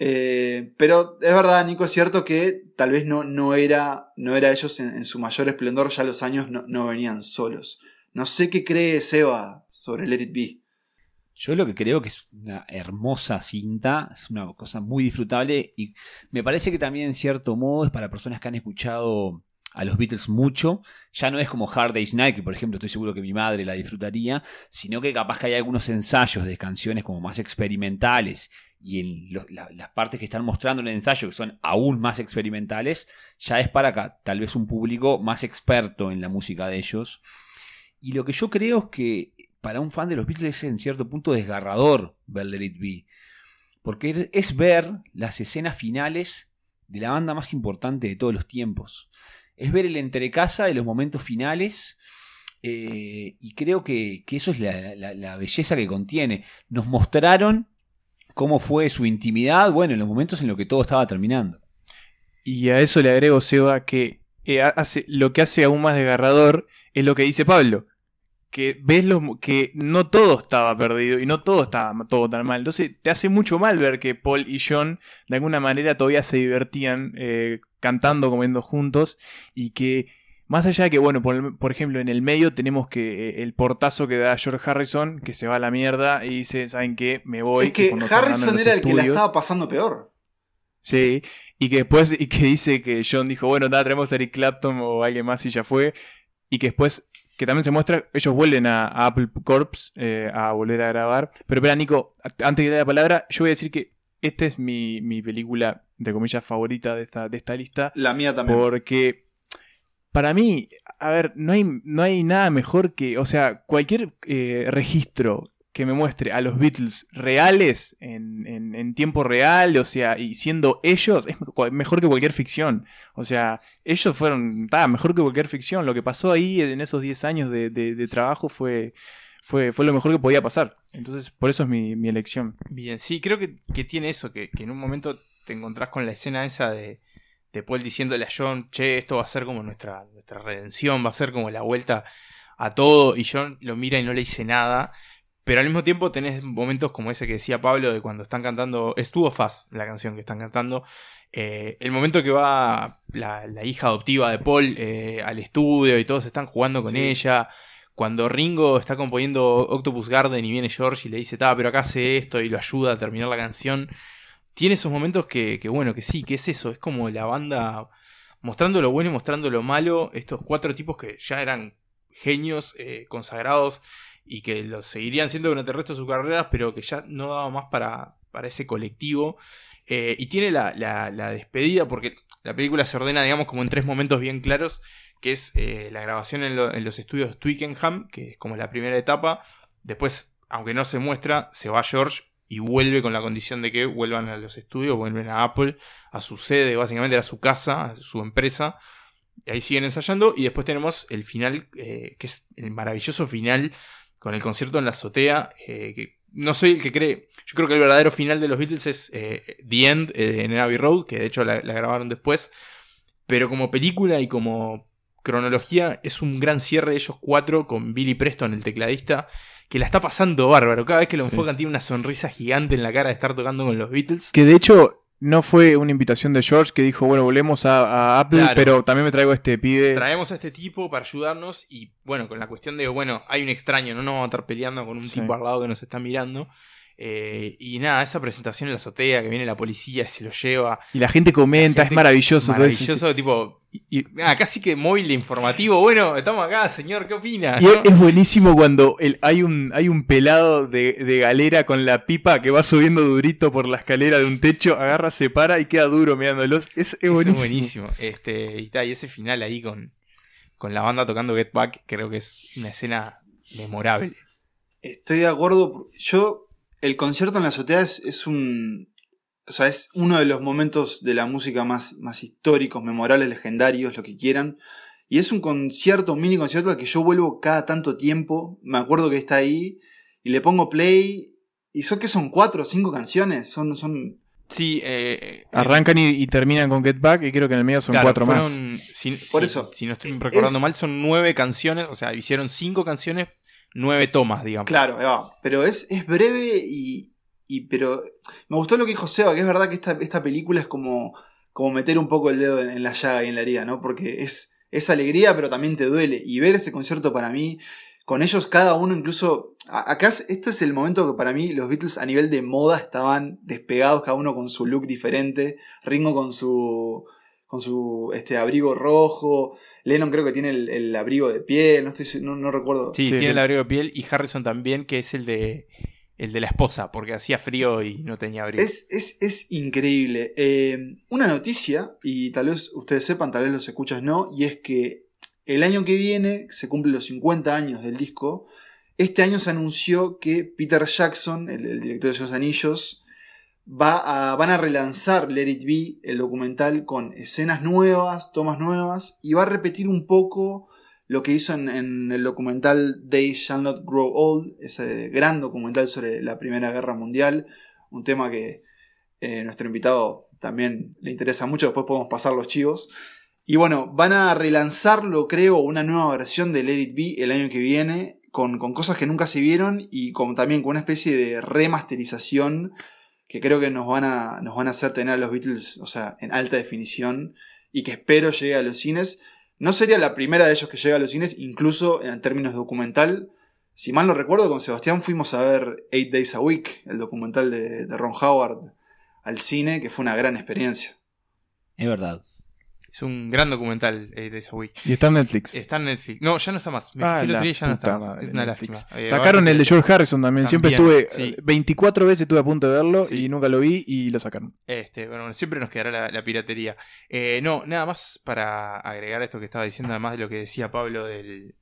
Eh, pero es verdad, Nico, es cierto que tal vez no, no, era, no era ellos en, en su mayor esplendor, ya los años no, no venían solos. No sé qué cree Seba sobre Let It Be. Yo lo que creo que es una hermosa cinta, es una cosa muy disfrutable y me parece que también en cierto modo es para personas que han escuchado a los Beatles mucho, ya no es como Hard Day's Night, que por ejemplo estoy seguro que mi madre la disfrutaría, sino que capaz que hay algunos ensayos de canciones como más experimentales y en las partes que están mostrando en el ensayo que son aún más experimentales, ya es para ca- tal vez un público más experto en la música de ellos. Y lo que yo creo es que para un fan de los Beatles es en cierto punto desgarrador ver Let Be. Porque es- ver las escenas finales de la banda más importante de todos los tiempos. Es ver el entrecasa de los momentos finales. eh, y creo que, eso es la belleza que contiene. Nos mostraron cómo fue su intimidad, bueno, en los momentos en los que todo estaba terminando. Y a eso le agrego, Seba, que eh, hace, lo que hace aún más desgarrador es lo que dice Pablo. Que ves los, que no todo estaba perdido y no todo estaba todo tan mal. Entonces te hace mucho mal ver que Paul y John de alguna manera todavía se divertían eh, cantando, comiendo juntos y que más allá de que, bueno, por, por ejemplo, en el medio tenemos que eh, el portazo que da George Harrison, que se va a la mierda y dice, ¿saben qué? Me voy. es que Harrison era el que la estaba pasando peor. Sí, y que después, y que dice que John dijo, bueno, nada, traemos a Eric Clapton o alguien más y ya fue. Y que después, que también se muestra, ellos vuelven a, a Apple Corps eh, a volver a grabar. Pero espera, Nico, antes de dar la palabra, yo voy a decir que esta es mi, mi película, de comillas, favorita de esta, de esta lista. La mía también. Porque para mí, a ver, no hay, no hay nada mejor que, o sea, cualquier eh, registro que me muestre a los Beatles reales, en, en- tiempo real, o sea, y siendo ellos, es mejor que cualquier ficción. O sea, ellos fueron, ta, mejor que cualquier ficción. Lo que pasó ahí en esos 10 años de, de- de trabajo fue, fue, fue lo mejor que podía pasar. Entonces, por eso es mi, mi elección. Bien, sí, creo que, que tiene eso, que, que en un momento te encontrás con la escena esa de, de Paul diciéndole a John, che, esto va a ser como nuestra, nuestra redención, va a ser como la vuelta a todo, y John lo mira y no le dice nada, pero al mismo tiempo tenés momentos como ese que decía Pablo de cuando están cantando, estuvo Faz, la canción que están cantando, eh, el momento que va la, la hija adoptiva de Paul eh, al estudio y todos están jugando con Sí. ella, cuando Ringo está componiendo Octopus Garden y viene George y le dice, ta, pero acá hace esto y lo ayuda a terminar la canción. Tiene esos momentos que, que, bueno, que sí, que es eso, es como la banda mostrando lo bueno y mostrando lo malo, estos cuatro tipos que ya eran genios eh, consagrados y que los seguirían siendo durante el resto de sus carreras, pero que ya no daba más para, para ese colectivo. Eh, y tiene la, la- despedida, porque la película se ordena, digamos, como en tres momentos bien claros, que es eh, la grabación en, lo- en los estudios Twickenham, que es como la primera etapa. Después, aunque no se muestra, se va George y vuelve con la condición de que vuelvan a los estudios, vuelven a Apple, a su sede, básicamente a su casa, a su empresa. Y ahí siguen ensayando. Y después tenemos el final, eh, que es el maravilloso final con el concierto en la azotea. eh, que no soy el que cree. Yo creo que el verdadero final de los Beatles es eh, The End eh, en Abbey Road, que de hecho la, la grabaron después. Pero como película y como cronología, es un gran cierre de ellos cuatro con Billy Preston, el tecladista, que la está pasando bárbaro. Cada vez que lo Sí. enfocan tiene una sonrisa gigante en la cara de estar tocando con los Beatles. Que de hecho no fue una invitación de George que dijo, bueno, volvemos a, a Apple, Claro. pero también me traigo a este pibe. Traemos a este tipo para ayudarnos y bueno, con la cuestión de, bueno, hay un extraño, no nos vamos a estar peleando con un Sí. tipo al lado que nos está mirando. Eh, y nada, esa presentación en la azotea, que viene la policía, se lo lleva. Y la gente comenta, La gente- es maravilloso. todo eso. Maravilloso, tipo, ah, casi que móvil de informativo. Bueno, estamos acá, señor, ¿qué opina? Y es, es buenísimo cuando el- hay, un, hay un pelado de, de galera con la pipa que va subiendo durito por la escalera de un techo, agarra, se para y queda duro mirándolos. Es, es buenísimo. es buenísimo. Este, y, ta, y ese final ahí con, con la banda tocando Get Back, creo que es una escena memorable. Estoy de acuerdo. Yo, el concierto en la azotea es, es un. O sea, es uno de los momentos de la música más, más históricos, memorables, legendarios, lo que quieran. Y es un concierto, un mini concierto al que yo vuelvo cada tanto tiempo. Me acuerdo que está ahí. Y le pongo play. ¿Y son que son cuatro o cinco canciones? Son. son Sí, eh, Arrancan y, y terminan con Get Back y creo que en el medio son Claro, cuatro más. Si, Por si- eso. Si no estoy recordando Es- mal, son nueve canciones. O sea, hicieron cinco canciones, nueve tomas, digamos. Claro, ahí va. pero es, es breve y, y- Pero me gustó lo que dijo Seba, que es verdad que esta, esta película es como, como meter un poco el dedo en, la llaga y en la herida, ¿no? Porque es, es alegría, pero también te duele. Y ver ese concierto para mí, con ellos cada uno incluso... Acá es- este es el momento que para mí los Beatles a nivel de moda estaban despegados, cada uno con su look diferente. Ringo con su... Con su este, abrigo rojo. Lennon creo que tiene el, el abrigo de piel. No, estoy, no, no recuerdo. Sí, tiene el abrigo de piel y Harrison también, que es el de el de la esposa, porque hacía frío y no tenía abrigo. Es, es, es increíble. Eh, una noticia, y tal vez ustedes sepan, tal vez los escuchas no, y es que el año que viene se cumplen los 50 años del disco. Este año se anunció que Peter Jackson, el, el director de esos anillos, van a relanzar Let It Be, el documental, con escenas nuevas, tomas nuevas, y va a repetir un poco lo que hizo en, el documental They Shall Not Grow Old, ese gran documental sobre la Primera Guerra Mundial, un tema que eh, nuestro invitado también le interesa mucho, después podemos pasar los chivos. Y bueno, van a relanzarlo, creo, una nueva versión de Let It Be el año que viene, con, cosas que nunca se vieron y también con una especie de remasterización que creo que nos van, a, nos van a hacer tener a los Beatles, o sea, en alta definición y que espero llegue a los cines. No sería la primera de ellos que llega a los cines, incluso en términos documental. Si mal no recuerdo, con Sebastián fuimos a ver Eight Days a Week, el documental de, de Ron Howard, al cine, que fue una gran experiencia. Es verdad. Es un gran documental eh, de esa week. Y está en Netflix. Está en Netflix. No, ya no está más. Me Ah, fijé el la otro día y ya no está más. madre, Es una Netflix. lástima. Eh, Sacaron el de George Harrison también. Siempre estuve. sí. eh, 24 veces estuve a punto de verlo y nunca lo vi y lo sacaron. Este, bueno, siempre nos quedará la, la piratería. Eh, no, nada más para agregar esto que estaba diciendo, además de lo que decía Pablo del,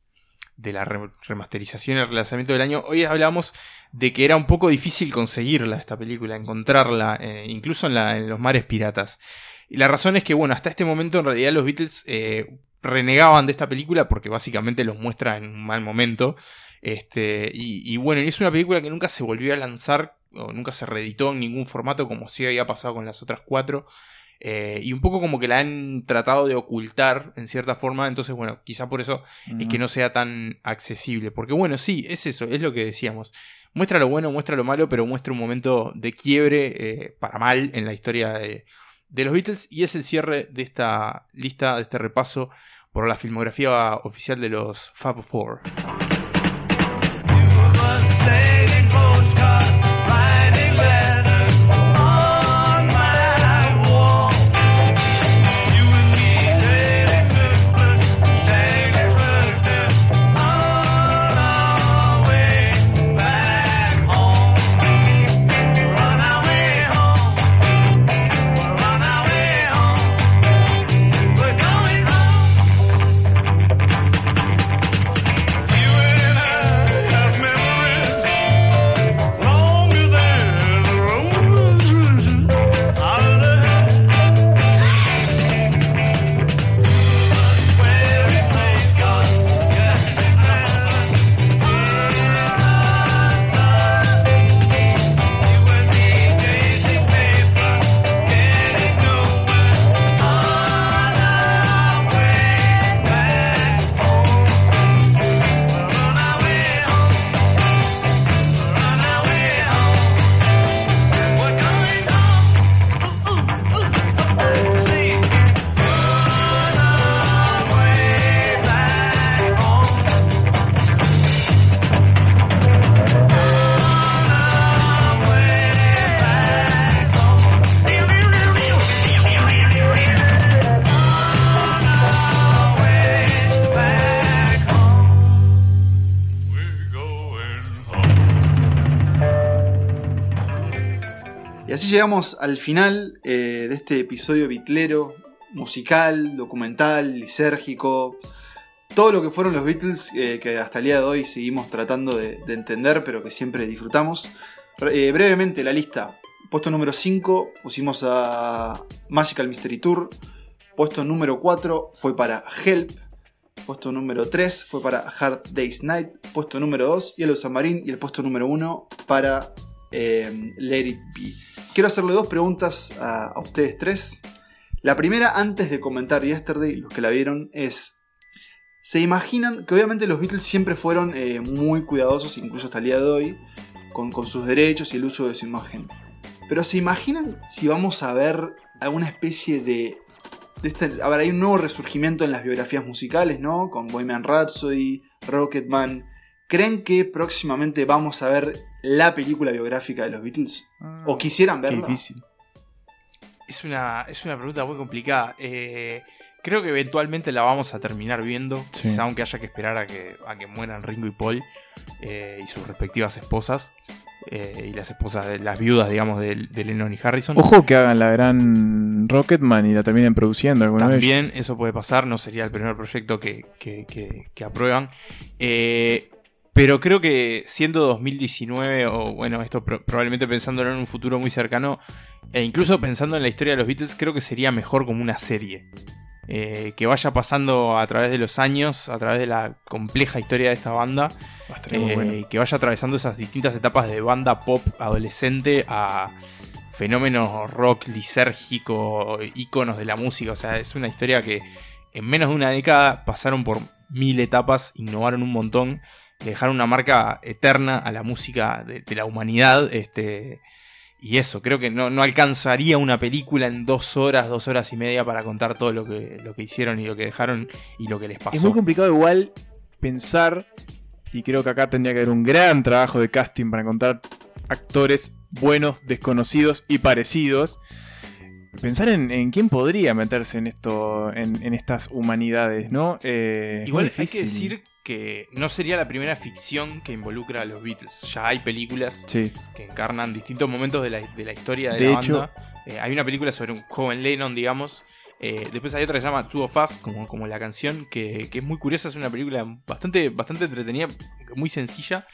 de la re- remasterización y el relanzamiento del año. Hoy hablamos de que era un poco difícil conseguirla, esta película, encontrarla, eh, incluso en, la- en los mares piratas. Y la razón es que, bueno, hasta este momento en realidad los Beatles eh, renegaban de esta película porque básicamente los muestra en un mal momento. Este, y, y bueno, es una película que nunca se volvió a lanzar o nunca se reeditó en ningún formato como sí había pasado con las otras cuatro. Eh, y un poco como que la han tratado de ocultar en cierta forma. Entonces, bueno, quizá por eso es que no sea tan accesible. Porque bueno, sí, es eso, es lo que decíamos. Muestra lo bueno, muestra lo malo, pero muestra un momento de quiebre eh, para mal en la historia de, de los Beatles. Y es el cierre de esta lista, de este repaso por la filmografía oficial de los Fab Four. Llegamos al final eh, de este episodio bitlero, musical, documental, lisérgico. Todo lo que fueron los Beatles, eh, que hasta el día de hoy seguimos tratando de, de entender, pero que siempre disfrutamos. Eh, brevemente, la lista. Puesto número 5 pusimos a Magical Mystery Tour. Puesto número 4 fue para Help. Puesto número 3 fue para Hard Day's Night. Puesto número 2, Yellow Submarine. Y el puesto número 1 para eh, Let It Be. Quiero hacerle dos preguntas a, ustedes tres. La primera, antes de comentar Yesterday, los que la vieron, es... ¿Se imaginan que obviamente los Beatles siempre fueron eh, muy cuidadosos, incluso hasta el día de hoy, con, sus derechos y el uso de su imagen? Pero ¿se imaginan si vamos a ver alguna especie de... de este- a ver, hay un nuevo resurgimiento en las biografías musicales, ¿no? Con Bohemian Rhapsody, Rocketman. ¿Creen que próximamente vamos a ver la película biográfica de los Beatles? ¿O quisieran Qué verla? difícil. Es una, es una pregunta muy complicada. Eh, creo que eventualmente la vamos a terminar viendo. Sí. Quizá aunque haya que esperar a que, a que mueran Ringo y Paul eh, y sus respectivas esposas. eh, y las esposas, de, las viudas, digamos, de, de Lennon y Harrison. Ojo que hagan la gran Rocketman y la terminen produciendo alguna vez. También eso puede pasar, no sería el primer proyecto que, que- que- que aprueban. Eh, pero creo que siendo 2019, o bueno, esto pro- probablemente pensándolo en un futuro muy cercano, e incluso pensando en la historia de los Beatles, creo que sería mejor como una serie. Eh, que vaya pasando a través de los años, a través de la compleja historia de esta banda, muy eh, bueno. y que vaya atravesando esas distintas etapas de banda pop adolescente a fenómenos rock lisérgico, íconos de la música. O sea, es una historia que en menos de una década pasaron por mil etapas, innovaron un montón, le dejaron una marca eterna a la música de, de la humanidad. Este, y eso, creo que no, no alcanzaría una película en dos horas, dos horas y media para contar todo lo que, lo que hicieron y lo que dejaron y lo que les pasó. Es muy complicado igual pensar, y creo que acá tendría que haber un gran trabajo de casting para encontrar actores buenos, desconocidos y parecidos. Pensar en, en quién podría meterse en esto, en, en estas humanidades, ¿no? Eh, Igual hay que decir que no sería la primera ficción que involucra a los Beatles. Ya hay películas Sí. que encarnan distintos momentos de la, de la historia de, De la hecho- banda. Eh, hay una película sobre un joven Lennon, digamos. Eh, después hay otra que se llama Two of Us, como, como la canción, que, que es muy curiosa. Es una película bastante, bastante entretenida, muy sencilla.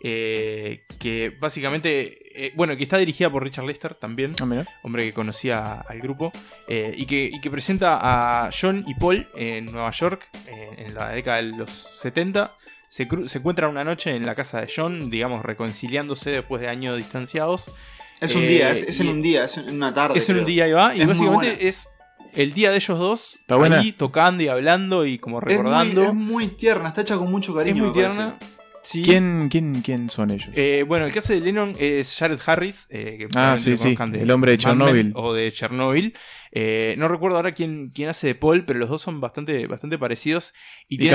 Eh, que básicamente, eh, bueno, que está dirigida por Richard Lester también, Ah, hombre que conocía al grupo, eh, y, que, y que presenta a John y Paul en Nueva York eh, en la década de los 70. Se, se encuentran una noche en la casa de John, digamos, reconciliándose después de años distanciados. Es un Eh, día, es, es en y- un día, es en una tarde. es en un día ahí va, y Es básicamente es el día de ellos dos, ¿Está buena? ahí tocando y hablando y como Es muy, recordando. es muy tierna, está hecha con mucho cariño. Es muy parece. Sí. ¿Quién, quién, ¿Quién son ellos? Eh, bueno, el que hace de Lennon es Jared Harris, eh, que Ah, sí, sí, el hombre de Chernobyl. O de Chernobyl. Eh, no recuerdo ahora quién, quién hace de Paul, pero los dos son bastante, bastante parecidos. Y,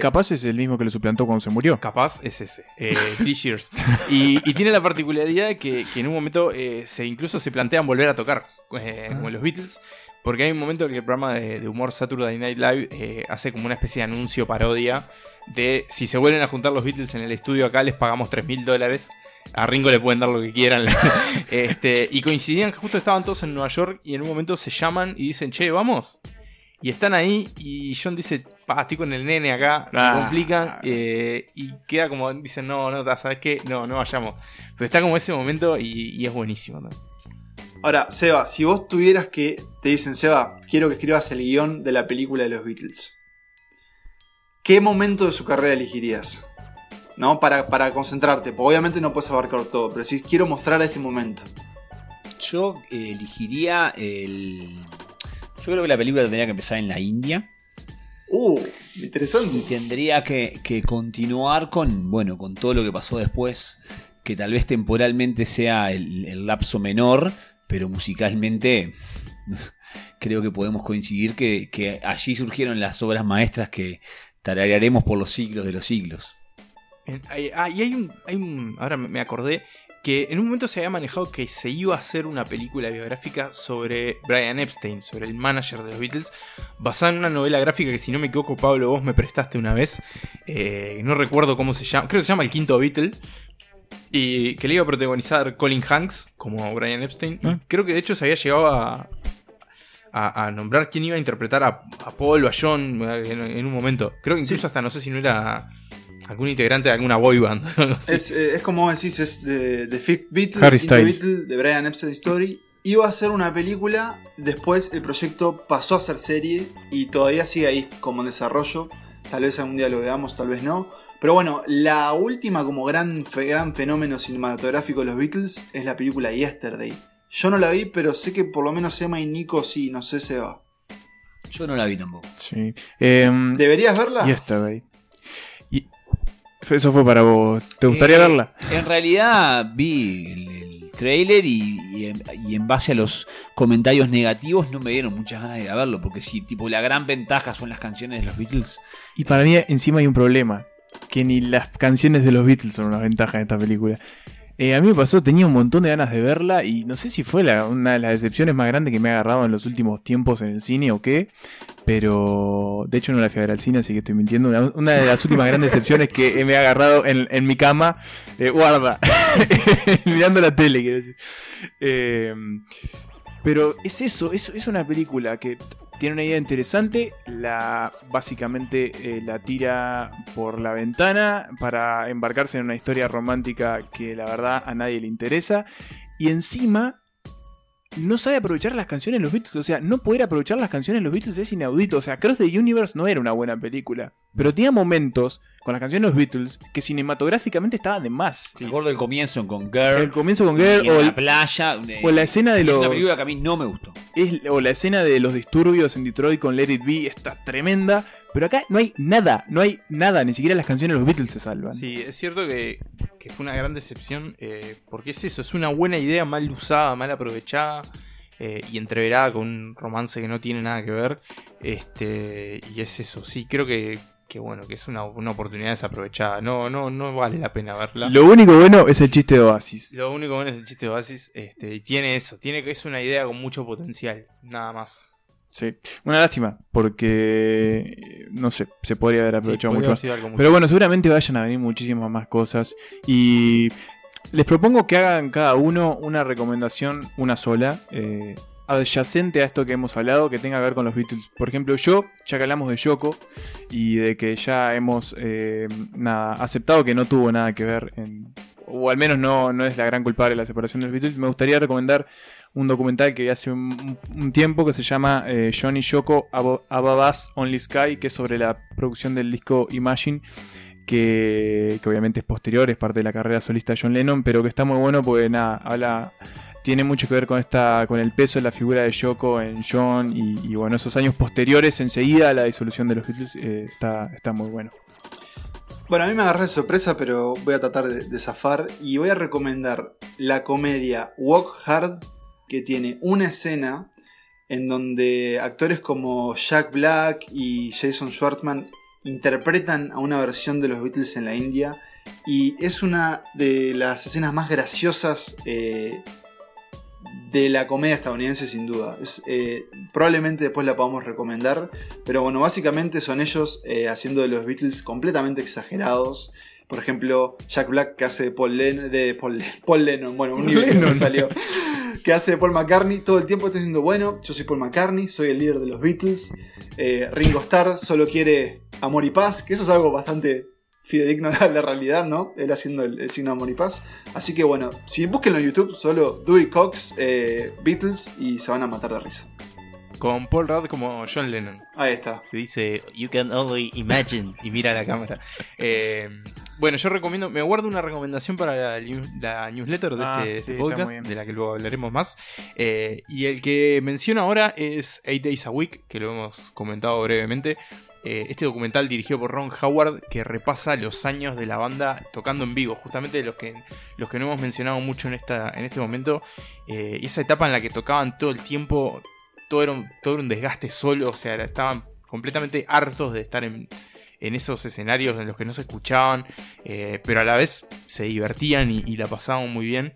capaz, es el mismo que lo suplantó cuando se murió. Capaz es ese, eh, Three Years. Y, y tiene la particularidad de que, que en un momento eh, se incluso se plantean volver a tocar, eh, como los Beatles, porque hay un momento en que el programa de, de humor Saturday Night Live eh, hace como una especie de anuncio parodia de si se vuelven a juntar los Beatles en el estudio acá les pagamos 3 mil dólares. A Ringo le pueden dar lo que quieran. este, y coincidían que justo estaban todos en Nueva York y en un momento se llaman y dicen, che, vamos. Y están ahí y John dice, pa, estoy con el nene acá, me Ah. complican. eh, y queda como, dicen, no, no, ¿sabes qué? No, no vayamos. Pero está como ese momento y, y es buenísimo. ¿no? Ahora, Seba, si vos tuvieras que. Te dicen, Seba, quiero que escribas el guion de la película de los Beatles. ¿Qué momento de su carrera elegirías? ¿No? Para, para concentrarte. Porque obviamente no puedes abarcar todo, pero si quiero mostrar a este momento. Yo eh, elegiría el. Yo creo que la película tendría que empezar en la India. Uh, interesante. Y tendría que, que continuar con, bueno, con todo lo que pasó después, que tal vez temporalmente sea el, el lapso menor, pero musicalmente creo que podemos coincidir que, que allí surgieron las obras maestras que tararearemos por los siglos de los siglos. Ah, y hay un, hay un. Ahora me acordé que en un momento se había manejado que se iba a hacer una película biográfica sobre Brian Epstein, sobre el manager de los Beatles, basada en una novela gráfica que, si no me equivoco, Pablo, vos me prestaste una vez. eh, no recuerdo cómo se llama. Creo que se llama El Quinto Beatle. Y que le iba a protagonizar Colin Hanks como Brian Epstein. Y creo que de hecho se había llegado a. A, a nombrar quién iba a interpretar a, a Paul o a John en, en un momento. Creo que incluso hasta no sé si no era algún integrante de alguna boy band. algo así. Es, eh, es como vos decís, es de, de Fifth Beatle, Harry Styles. Beatle, de Brian Epstein Story. Iba a ser una película, después el proyecto pasó a ser serie y todavía sigue ahí como en desarrollo. Tal vez algún día lo veamos, tal vez no. Pero bueno, la última como gran, gran fenómeno cinematográfico de los Beatles es la película Yesterday. Yo no la vi, pero sé que por lo menos Emma y Nico sí, no sé, se va. Yo no la vi tampoco. Sí. Em, ¿Deberías verla? Yesterday. Y eso fue para vos. ¿Te gustaría Eh, verla? En realidad vi el, el trailer y, y en, y en base a los comentarios negativos no me dieron muchas ganas de ir a verlo, porque si tipo la gran ventaja son las canciones de los Beatles, Y para mí encima hay un problema. Que ni las canciones de los Beatles son una ventaja en esta película. Eh, a mí me pasó, tenía un montón de ganas de verla y no sé si fue una de las decepciones más grandes que me ha agarrado en los últimos tiempos en el cine o qué. Pero de hecho no la fui a ver al cine, así que estoy mintiendo. Una, de las últimas grandes decepciones que me ha agarrado en, mi cama. eh, guarda. Mirando la tele, quiero decir. Eh, pero es eso, es, es una película que tiene una idea interesante, la básicamente eh, la tira por la ventana para embarcarse en una historia romántica que la verdad a nadie le interesa. Y encima no sabe aprovechar las canciones de los Beatles, o sea, no poder aprovechar las canciones de los Beatles es inaudito, o sea, Cross the Universe no era una buena película, pero tenía momentos con las canciones de los Beatles que cinematográficamente estaban de más. recuerdo el comienzo con Girl, El comienzo con Girl y en o, la playa, eh, o la escena de es los una película que a mí no me gustó. es- o la escena de los disturbios en Detroit con Let It Be está tremenda. Pero acá no hay nada, no hay nada, ni siquiera las canciones de los Beatles se salvan. Sí, es cierto que, que fue una gran decepción, eh, porque es eso, es una buena idea mal usada, mal aprovechada eh, y entreverada con un romance que no tiene nada que ver. Este, y es eso, sí, creo que que bueno, que es una, una oportunidad desaprovechada. No, no, no vale la pena verla. Lo único bueno es el chiste de Oasis. Lo único bueno es el chiste de Oasis. Este, y tiene eso, tiene que es una idea con mucho potencial, nada más. Sí, una lástima, porque no sé, se podría haber aprovechado más. mucho Pero bueno, seguramente vayan a venir muchísimas más cosas. Y les propongo que hagan cada uno una recomendación, una sola, eh, adyacente a esto que hemos hablado, que tenga que ver con los Beatles. Por ejemplo, yo, ya que hablamos de Yoko y de que ya hemos eh, nada, aceptado que no tuvo nada que ver en. O al menos no, no es la gran culpable de la separación de los Beatles. Me gustaría recomendar un documental que hace un, tiempo que se llama eh, Johnny Yoko Abo- Above Us Only Sky, que es sobre la producción del disco Imagine, que, obviamente es posterior, es parte de la carrera solista de John Lennon, pero que está muy bueno porque nada, habla, tiene mucho que ver con esta, con el peso de la figura de Yoko en John y, y bueno, esos años posteriores enseguida a la disolución de los Beatles eh, está, está muy bueno. Bueno, a mí me agarré de sorpresa, pero voy a tratar de, de zafar y voy a recomendar la comedia Walk Hard, que tiene una escena en donde actores como Jack Black y Jason Schwartzman interpretan a una versión de los Beatles en la India y es una de las escenas más graciosas eh, de la comedia estadounidense sin duda. Es, eh, probablemente después la podamos recomendar, pero bueno, básicamente son ellos eh, haciendo de los Beatles completamente exagerados. Por ejemplo, Jack Black que hace de Paul Lennon, de Paul, Paul Lennon, bueno, un nivel Lennon. salió. Que hace de Paul McCartney, todo el tiempo está diciendo, bueno, yo soy Paul McCartney, soy el líder de los Beatles. Eh, Ringo Starr solo quiere amor y paz, que eso es algo bastante fidedigno a la realidad, ¿no? Él haciendo el, el signo de amor y paz. Así que bueno, si búsquenlo en YouTube, solo Dewey Cox, eh, Beatles, y se van a matar de risa. Con Paul Rudd como John Lennon. Ahí está. Que dice, You can only imagine. Y mira la cámara. Eh, bueno, yo recomiendo, me guardo una recomendación para la, news- la newsletter de Ah, este, sí, este podcast, de la que luego hablaremos más. Eh, y el que menciono ahora es Eight Days a Week, que lo hemos comentado brevemente. Eh, este documental dirigido por Ron Howard que repasa los años de la banda tocando en vivo, justamente los que, los que no hemos mencionado mucho en, esta, en este momento. Eh, esa etapa en la que tocaban todo el tiempo, todo era un, todo era un desgaste solo, o sea, estaban completamente hartos de estar en, en esos escenarios en los que no se escuchaban, eh, pero a la vez se divertían y la pasaban muy bien.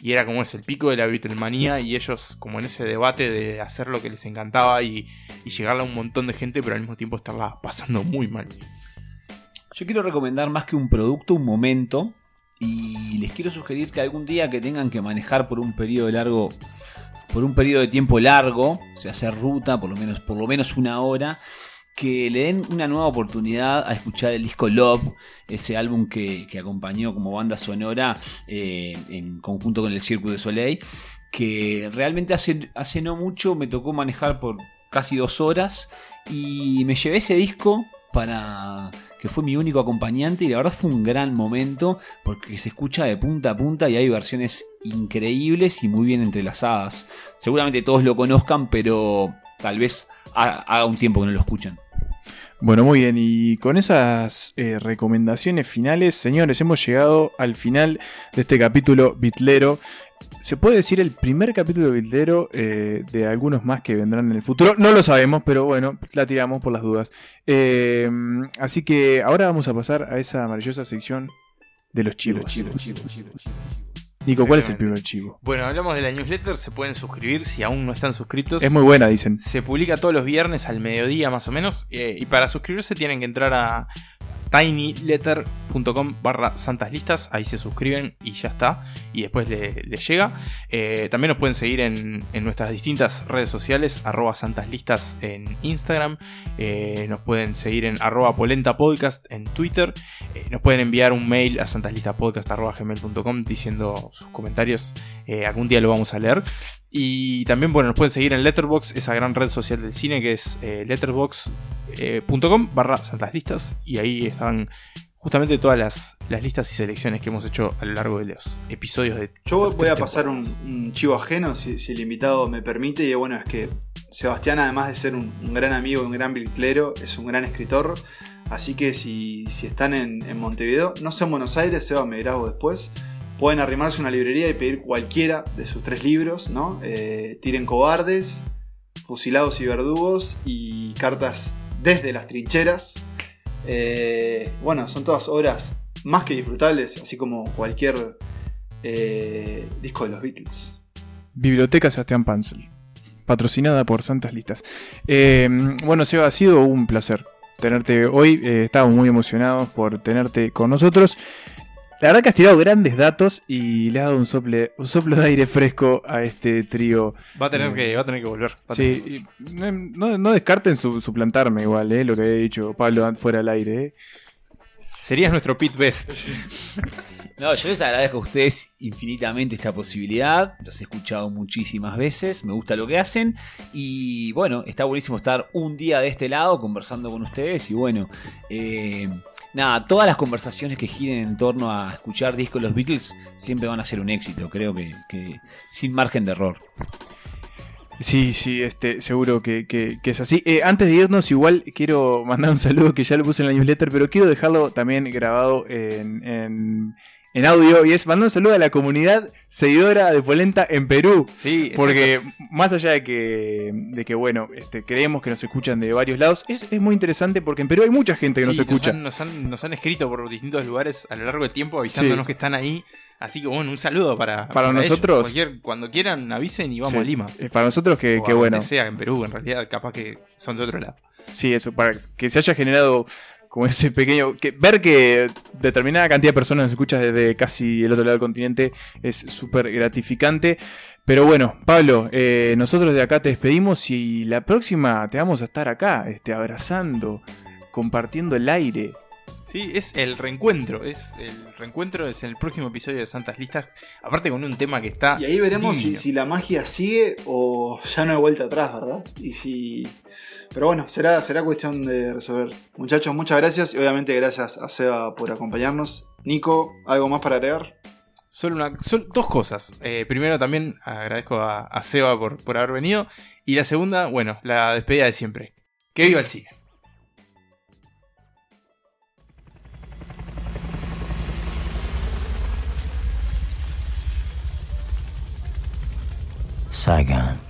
Y era como es el pico de la Beatlemanía y ellos como en ese debate de hacer lo que les encantaba y, y llegarle a un montón de gente, pero al mismo tiempo estarla pasando muy mal. Yo quiero recomendar más que un producto, un momento. Y les quiero sugerir que algún día que tengan que manejar por un periodo largo, por un periodo de tiempo largo, o sea, hacer ruta, por lo menos, por lo menos una hora, que le den una nueva oportunidad a escuchar el disco Love, ese álbum que, que acompañó como banda sonora eh, en conjunto con el Cirque du Soleil, que realmente hace, hace no mucho me tocó manejar por casi dos horas y me llevé ese disco para que fue mi único acompañante y la verdad fue un gran momento porque se escucha de punta a punta y hay versiones increíbles y muy bien entrelazadas. Seguramente todos lo conozcan, pero tal vez ha- haga un tiempo que no lo escuchan. Bueno, muy bien, y con esas eh, recomendaciones finales, señores, hemos llegado al final de este capítulo bitlero. Se puede decir el primer capítulo bitlero eh, de algunos más que vendrán en el futuro. No lo sabemos, pero bueno, la tiramos por las dudas. Eh, así que ahora vamos a pasar a esa maravillosa sección de los chivos. Nico, ¿cuál es el primer chivo? Bueno, hablamos de la newsletter, se pueden suscribir si aún no están suscritos. Es muy buena, dicen. Se publica todos los viernes al mediodía más o menos. eh, y para suscribirse tienen que entrar a tinyletter.com barra santas listas. Ahí se suscriben y ya está. Y después le- les llega. Eh, también nos pueden seguir en, nuestras distintas redes sociales. Arroba santas listas en Instagram. eh, nos pueden seguir en arroba polenta podcast en Twitter. eh, nos pueden enviar un mail a santaslistaspodcast.gmail.com diciendo sus comentarios. algún día lo vamos a leer. Y también, bueno, nos pueden seguir en Letterbox, esa gran red social del cine que es eh, letterbox.com barra santas listas. Y ahí están justamente todas las, las listas y selecciones que hemos hecho a lo largo de los episodios de... Yo voy a pasar un, un chivo ajeno, si, si el invitado me permite, y bueno, es que Sebastián, además de ser un, un gran amigo un gran bitlero, es un gran escritor. Así que si, si están en, en Montevideo, no sé en Buenos Aires, Seba me vos después, pueden arrimarse a una librería y pedir cualquiera de sus tres libros, ¿no? Eh, Tiren cobardes, Fusilados y verdugos y Cartas desde las trincheras. Eh, bueno, son todas obras más que disfrutables, así como cualquier eh, disco de los Beatles. Biblioteca Sebastián Pansel, patrocinada por Santas Listas. Bueno, Seba, ha sido un placer tenerte hoy. Eh, estamos muy emocionados por tenerte con nosotros. La verdad que has tirado grandes datos y le has dado un, sople, un soplo de aire fresco a este trío. Va a tener, Eh, que, va a tener que volver. Tener Sí, y no, descarten su- suplantarme igual, eh, lo que había dicho Pablo fuera al aire. eh. Serías nuestro pit best. No, yo les agradezco a ustedes infinitamente esta posibilidad. Los he escuchado muchísimas veces. Me gusta lo que hacen. Y bueno, está buenísimo estar un día de este lado conversando con ustedes. Y bueno, eh, nada, todas las conversaciones que giren en torno a escuchar discos de los Beatles siempre van a ser un éxito. Creo que, que sin margen de error. Sí, sí, este, seguro que, que- es así. Eh, antes de irnos, igual quiero mandar un saludo que ya lo puse en la newsletter, pero quiero dejarlo también grabado en- en audio. Y es mandar un saludo a la comunidad seguidora de Polenta en Perú. Sí, Porque más allá de que, de que bueno, este, creemos que nos escuchan de varios lados, es, es muy interesante porque en Perú hay mucha gente que nos escucha. han, nos, han, nos han escrito por distintos lugares a lo largo del tiempo avisándonos Sí. que están ahí. Así que bueno, un saludo para, Para ellos. nosotros. Cualquier- cuando quieran avisen y vamos Sí. a Lima. Eh, Para nosotros que, O que a bueno. sea en Perú, en realidad capaz que son de otro lado. Sí, eso, para que se haya generado como ese pequeño... Que, ver que determinada cantidad de personas nos escucha desde casi el otro lado del continente es súper gratificante. Pero bueno, Pablo, eh, nosotros de acá te despedimos y la próxima te vamos a estar acá, este, abrazando, compartiendo el aire. Sí, es el reencuentro. Es el reencuentro es el próximo episodio de Santas Listas. Aparte con un tema que está. Y ahí veremos si, la magia sigue o ya no hay vuelta atrás, ¿verdad? Y si. Pero bueno, será, será cuestión de resolver. Muchachos, muchas gracias y obviamente gracias a Seba por acompañarnos. Nico, ¿algo más para agregar? Solo una, dos cosas. Eh, primero también agradezco a, a Seba por, por haber venido. Y la segunda, bueno, la despedida de siempre. Que viva el cine. Saigon.